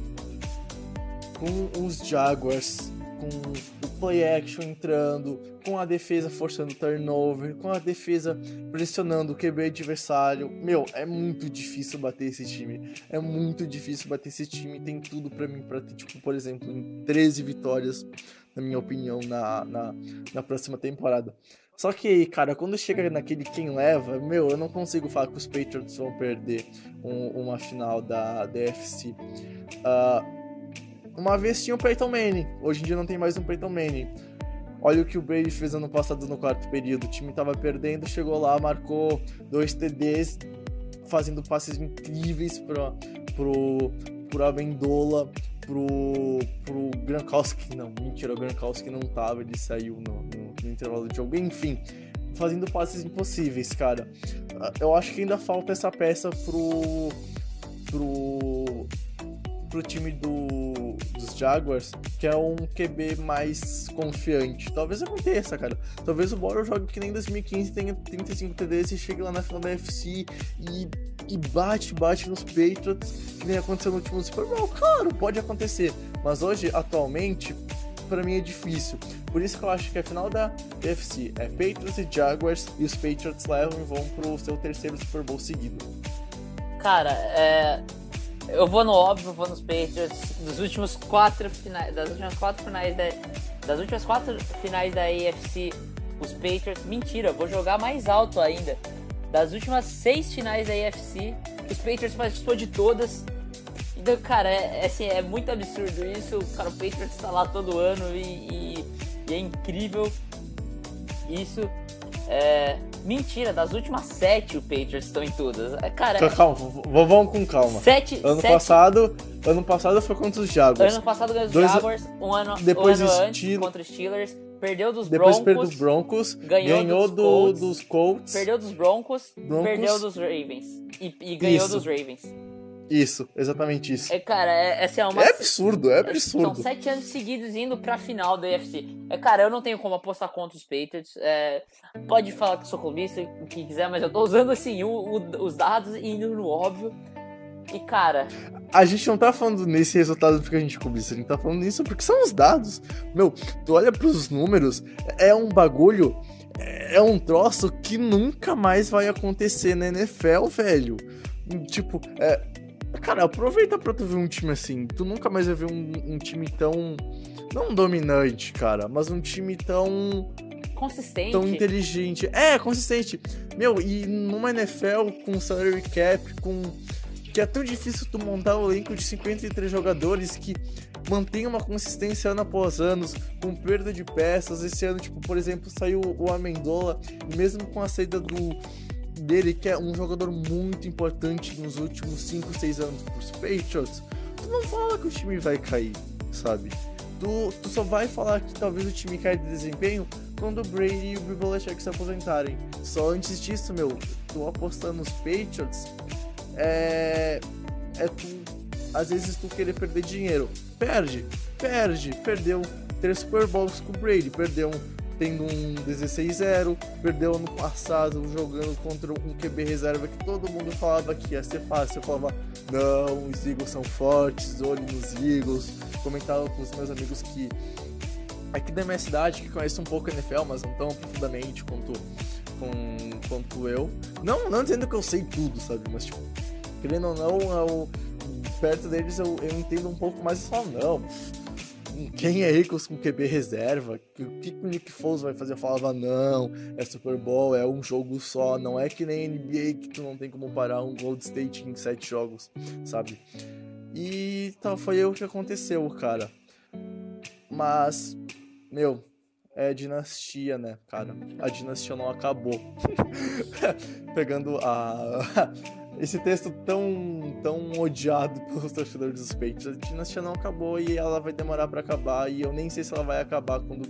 Com os Jaguars, com o play action entrando, com a defesa forçando turnover, com a defesa pressionando o QB adversário. Meu, é muito difícil bater esse time. É muito difícil bater esse time. Tem tudo para mim para ter, tipo, por exemplo, em 13 vitórias na minha opinião, na, na, na próxima temporada. Só que, cara, quando chega naquele quem leva, meu, eu não consigo falar que os Patriots vão perder um, uma final da DFC. Uh, ah, uma vez tinha o Peyton Manning, hoje em dia não tem mais um Peyton Manning. Olha o que o Brady fez ano passado no quarto período. O time tava perdendo, chegou lá, marcou dois TDs, fazendo passes incríveis pro, pro, pro Amendola pro, pro Gronkowski. Não, mentira, o Gronkowski não tava, ele saiu no, no, no intervalo de jogo. Enfim, fazendo passes impossíveis, cara. Eu acho que ainda falta essa peça pro. pro. Pro time do, dos Jaguars, que é um QB mais confiante. Talvez aconteça, cara. Talvez o Boro jogue que nem 2015, tenha 35 TDs e chegue lá na final da FC e e bate, bate nos Patriots, que nem aconteceu no último Super Bowl. Claro, pode acontecer, mas hoje, atualmente, para mim é difícil. Por isso que eu acho que a final da UFC é Patriots e Jaguars e os Patriots levam e vão pro seu terceiro Super Bowl seguido. Cara, é... eu vou no óbvio, vou nos Patriots. Dos últimos quatro finais, das últimas quatro finais da, das últimas quatro finais da AFC, os Patriots. Mentira, vou jogar mais alto ainda. Das últimas seis finais da AFC, os Patriots participou de todas. Então, cara, é, é, assim, é muito absurdo isso. Cara, o Patriots está lá todo ano e, e, e, é incrível isso. É, mentira, das últimas sete o Patriots estão em todas. É, cara, calma, vamos com calma. Sete, ano sete... passado, ano passado foi contra os Jaguars. Ano passado ganhou os Dois... Jaguars, um ano, depois um ano antes contra os Steelers. Perdeu dos Depois Broncos. perdeu dos Broncos. Ganhou, ganhou dos, do, Colts, dos Colts. Perdeu dos Broncos, Broncos. Perdeu dos Ravens. E, e ganhou isso. dos Ravens. Isso, exatamente isso. É, cara, é, essa é uma. É absurdo, é absurdo. São sete anos seguidos indo pra final da UFC. É, cara, eu não tenho como apostar contra os Patriots. É, pode falar que sou clubista, o que quiser, mas eu tô usando assim o, o, os dados e indo no óbvio. E, cara. A gente não tá falando nesse resultado porque a gente cobriu a gente tá falando nisso porque são os dados. Meu, tu olha pros números, é um bagulho. É um troço que nunca mais vai acontecer na NFL, velho. Tipo, é. Cara, aproveita pra tu ver um time assim. Tu nunca mais vai ver um, um time tão. Não dominante, cara, mas um time tão consistente. Tão inteligente. É, consistente. Meu, e numa NFL com salary cap, com que é tão difícil tu montar um elenco de 53 jogadores que mantém uma consistência ano após ano, com perda de peças. Esse ano, tipo, por exemplo, saiu o Amendola, mesmo com a saída do dele, que é um jogador muito importante nos últimos 5, 6 anos pros Patriots, tu não fala que o time vai cair. sabe? Tu, tu só vai falar que talvez o time caia de desempenho quando o Brady e o Belichick se aposentarem. Só antes disso, meu, tu apostando nos Patriots, é, é tu, às vezes tu querer perder dinheiro. Perde, perde, perdeu três Super Bowls com o Brady, perdeu tendo um 16-0, perdeu ano passado jogando contra um QB reserva que todo mundo falava que ia ser fácil. Eu falava, não, os Eagles são fortes, olhe nos Eagles. Comentava com os meus amigos que aqui da minha cidade, que conhecem um pouco a NFL, mas não tão profundamente quanto, com, quanto eu. Não, não dizendo que eu sei tudo, sabe? Mas, tipo, querendo ou não, eu, perto deles eu, eu entendo um pouco mais e falo, não quem é Eagles com QB reserva? O que o Nick Foles vai fazer? Eu falava, não, é Super Bowl, é um jogo só, não é que nem NBA que tu não tem como parar um Gold State em sete jogos, sabe? E tal, foi o que aconteceu, cara. Mas, meu, é dinastia, né, cara? A dinastia não acabou. Pegando a esse texto tão, tão odiado pelos torcedores dos Patriots. A dinastia não acabou e ela vai demorar para acabar. E eu nem sei se ela vai acabar quando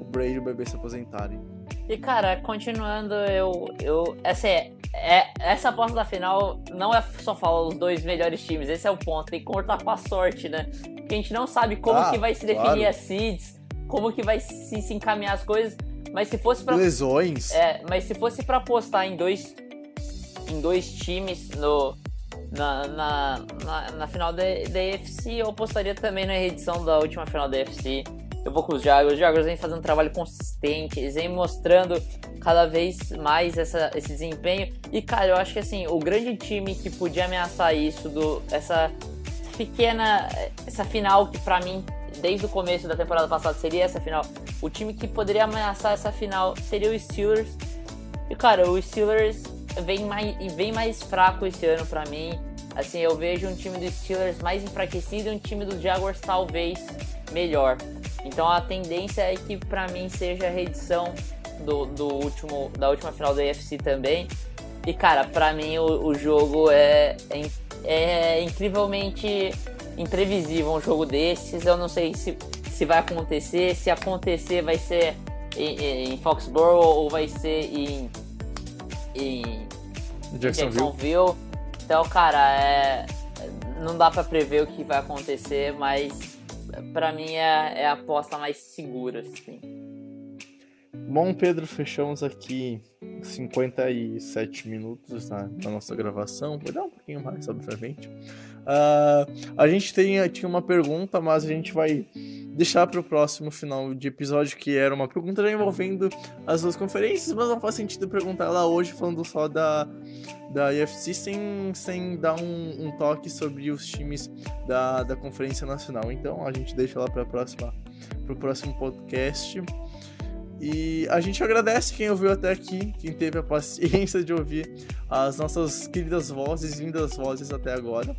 o Brady e o bebê se aposentarem. E cara, continuando, eu. eu essa, é, é, essa aposta da final não é só falar os dois melhores times, esse é o ponto. Tem que cortar com a sorte, né? Porque a gente não sabe como ah, que vai se definir claro. as seeds, como que vai se, se encaminhar as coisas. Mas se fosse para lesões. É, mas se fosse para apostar em dois em dois times no, na, na, na, na, final da, da EFC. Eu apostaria também na reedição da última final da EFC. Eu vou com os Jaguars. Os Jaguars vêm fazendo um trabalho consistente, eles vêm mostrando cada vez mais essa, esse desempenho. E, cara, eu acho que assim, o grande time que podia ameaçar isso, do, essa pequena. essa final que para mim, desde o começo da temporada passada, seria essa final. O time que poderia ameaçar essa final seria o Steelers. E, cara, o Steelers vem mais, vem mais fraco esse ano para mim. Assim, eu vejo um time dos Steelers mais enfraquecido e um time dos Jaguars talvez melhor. Então a tendência é que para mim seja a reedição do, do último, da última final da UFC também. E cara, para mim o, o jogo é, é, é, incrivelmente imprevisível um jogo desses. Eu não sei se, se vai acontecer. Se acontecer, vai ser em, em Foxborough ou vai ser em, em Jacksonville. Jacksonville. Então, cara, é, não dá para prever o que vai acontecer, mas para mim é, é, a aposta mais segura, assim. Bom, Pedro, fechamos aqui 57 minutos na, na nossa gravação. Vou dar um pouquinho mais, obviamente. Uh, a gente tem, tinha uma pergunta, mas a gente vai deixar para o próximo final de episódio, que era uma pergunta já envolvendo as duas conferências, mas não faz sentido perguntar ela hoje falando só da, da UFC sem, sem dar um, um toque sobre os times da, da Conferência Nacional. Então a gente deixa lá para o próximo podcast. E a gente agradece quem ouviu até aqui, quem teve a paciência de ouvir as nossas queridas vozes, lindas vozes até agora.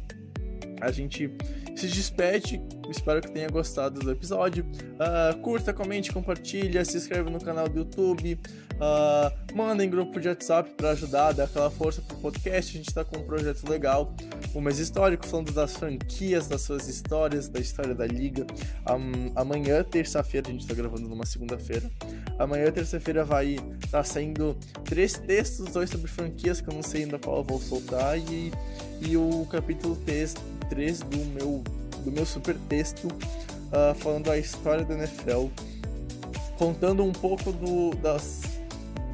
A gente se despede. Espero que tenha gostado do episódio. Uh, curta, comente, compartilha, se inscreve no canal do YouTube. Uh, manda em grupo de WhatsApp para ajudar, dar aquela força pro podcast. A gente está com um projeto legal, um mês histórico, falando das franquias, das suas histórias, da história da liga. Um, amanhã, terça-feira, a gente está gravando numa segunda-feira. Amanhã, terça-feira, vai estar tá saindo três textos, dois sobre franquias, que eu não sei ainda qual eu vou soltar, e, e o capítulo 3 3 do meu, do meu super texto uh, falando a história da NFL, contando um pouco do, das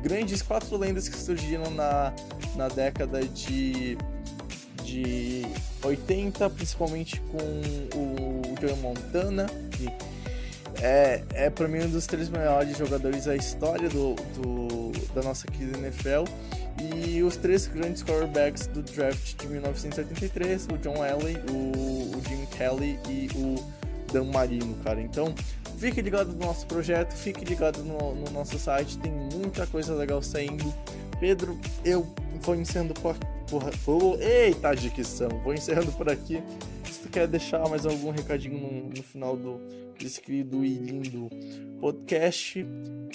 grandes quatro lendas que surgiram na, na década de, de 80, principalmente com o Joe Montana, que é, é para mim um dos três melhores jogadores da história do, do da nossa querida NFL e os três grandes quarterbacks do draft de 1983, o John Elway, o, o Jim Kelly e o Dan Marino, cara. Então, fique ligado no nosso projeto, fique ligado no, no nosso site, tem muita coisa legal saindo. Pedro, eu vou encerrando por, por, por eita dicção, vou encerrando por aqui. Tu quer deixar mais algum recadinho no, no final do desse querido e lindo podcast.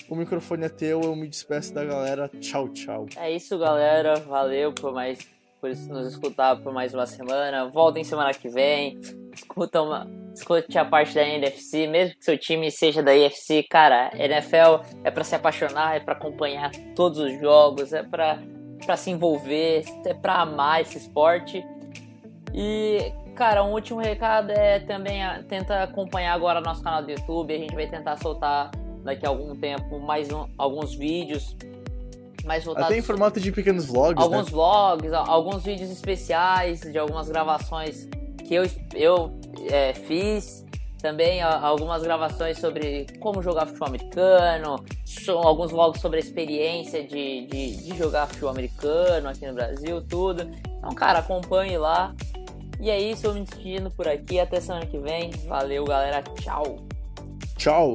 O microfone é teu, eu me despeço da galera. Tchau, tchau. É isso, galera. Valeu por mais por nos escutar por mais uma semana. Voltem semana que vem. Escuta uma discutir a parte da NFC, mesmo que seu time seja da IFC, cara, NFL é para se apaixonar, é para acompanhar todos os jogos, é para para se envolver, é para amar esse esporte. E, cara, um último recado é também a, tenta acompanhar agora nosso canal do YouTube, a gente vai tentar soltar daqui a algum tempo mais um, alguns vídeos mais voltados. Até em formato de pequenos vlogs, Alguns né? vlogs, alguns vídeos especiais de algumas gravações que eu, eu é, fiz. Também algumas gravações sobre como jogar futebol americano, alguns vlogs sobre a experiência de, de, de jogar futebol americano aqui no Brasil, tudo. Então, cara, acompanhe lá. E é isso, eu me despedindo por aqui. Até semana que vem. Valeu, galera. Tchau. Tchau.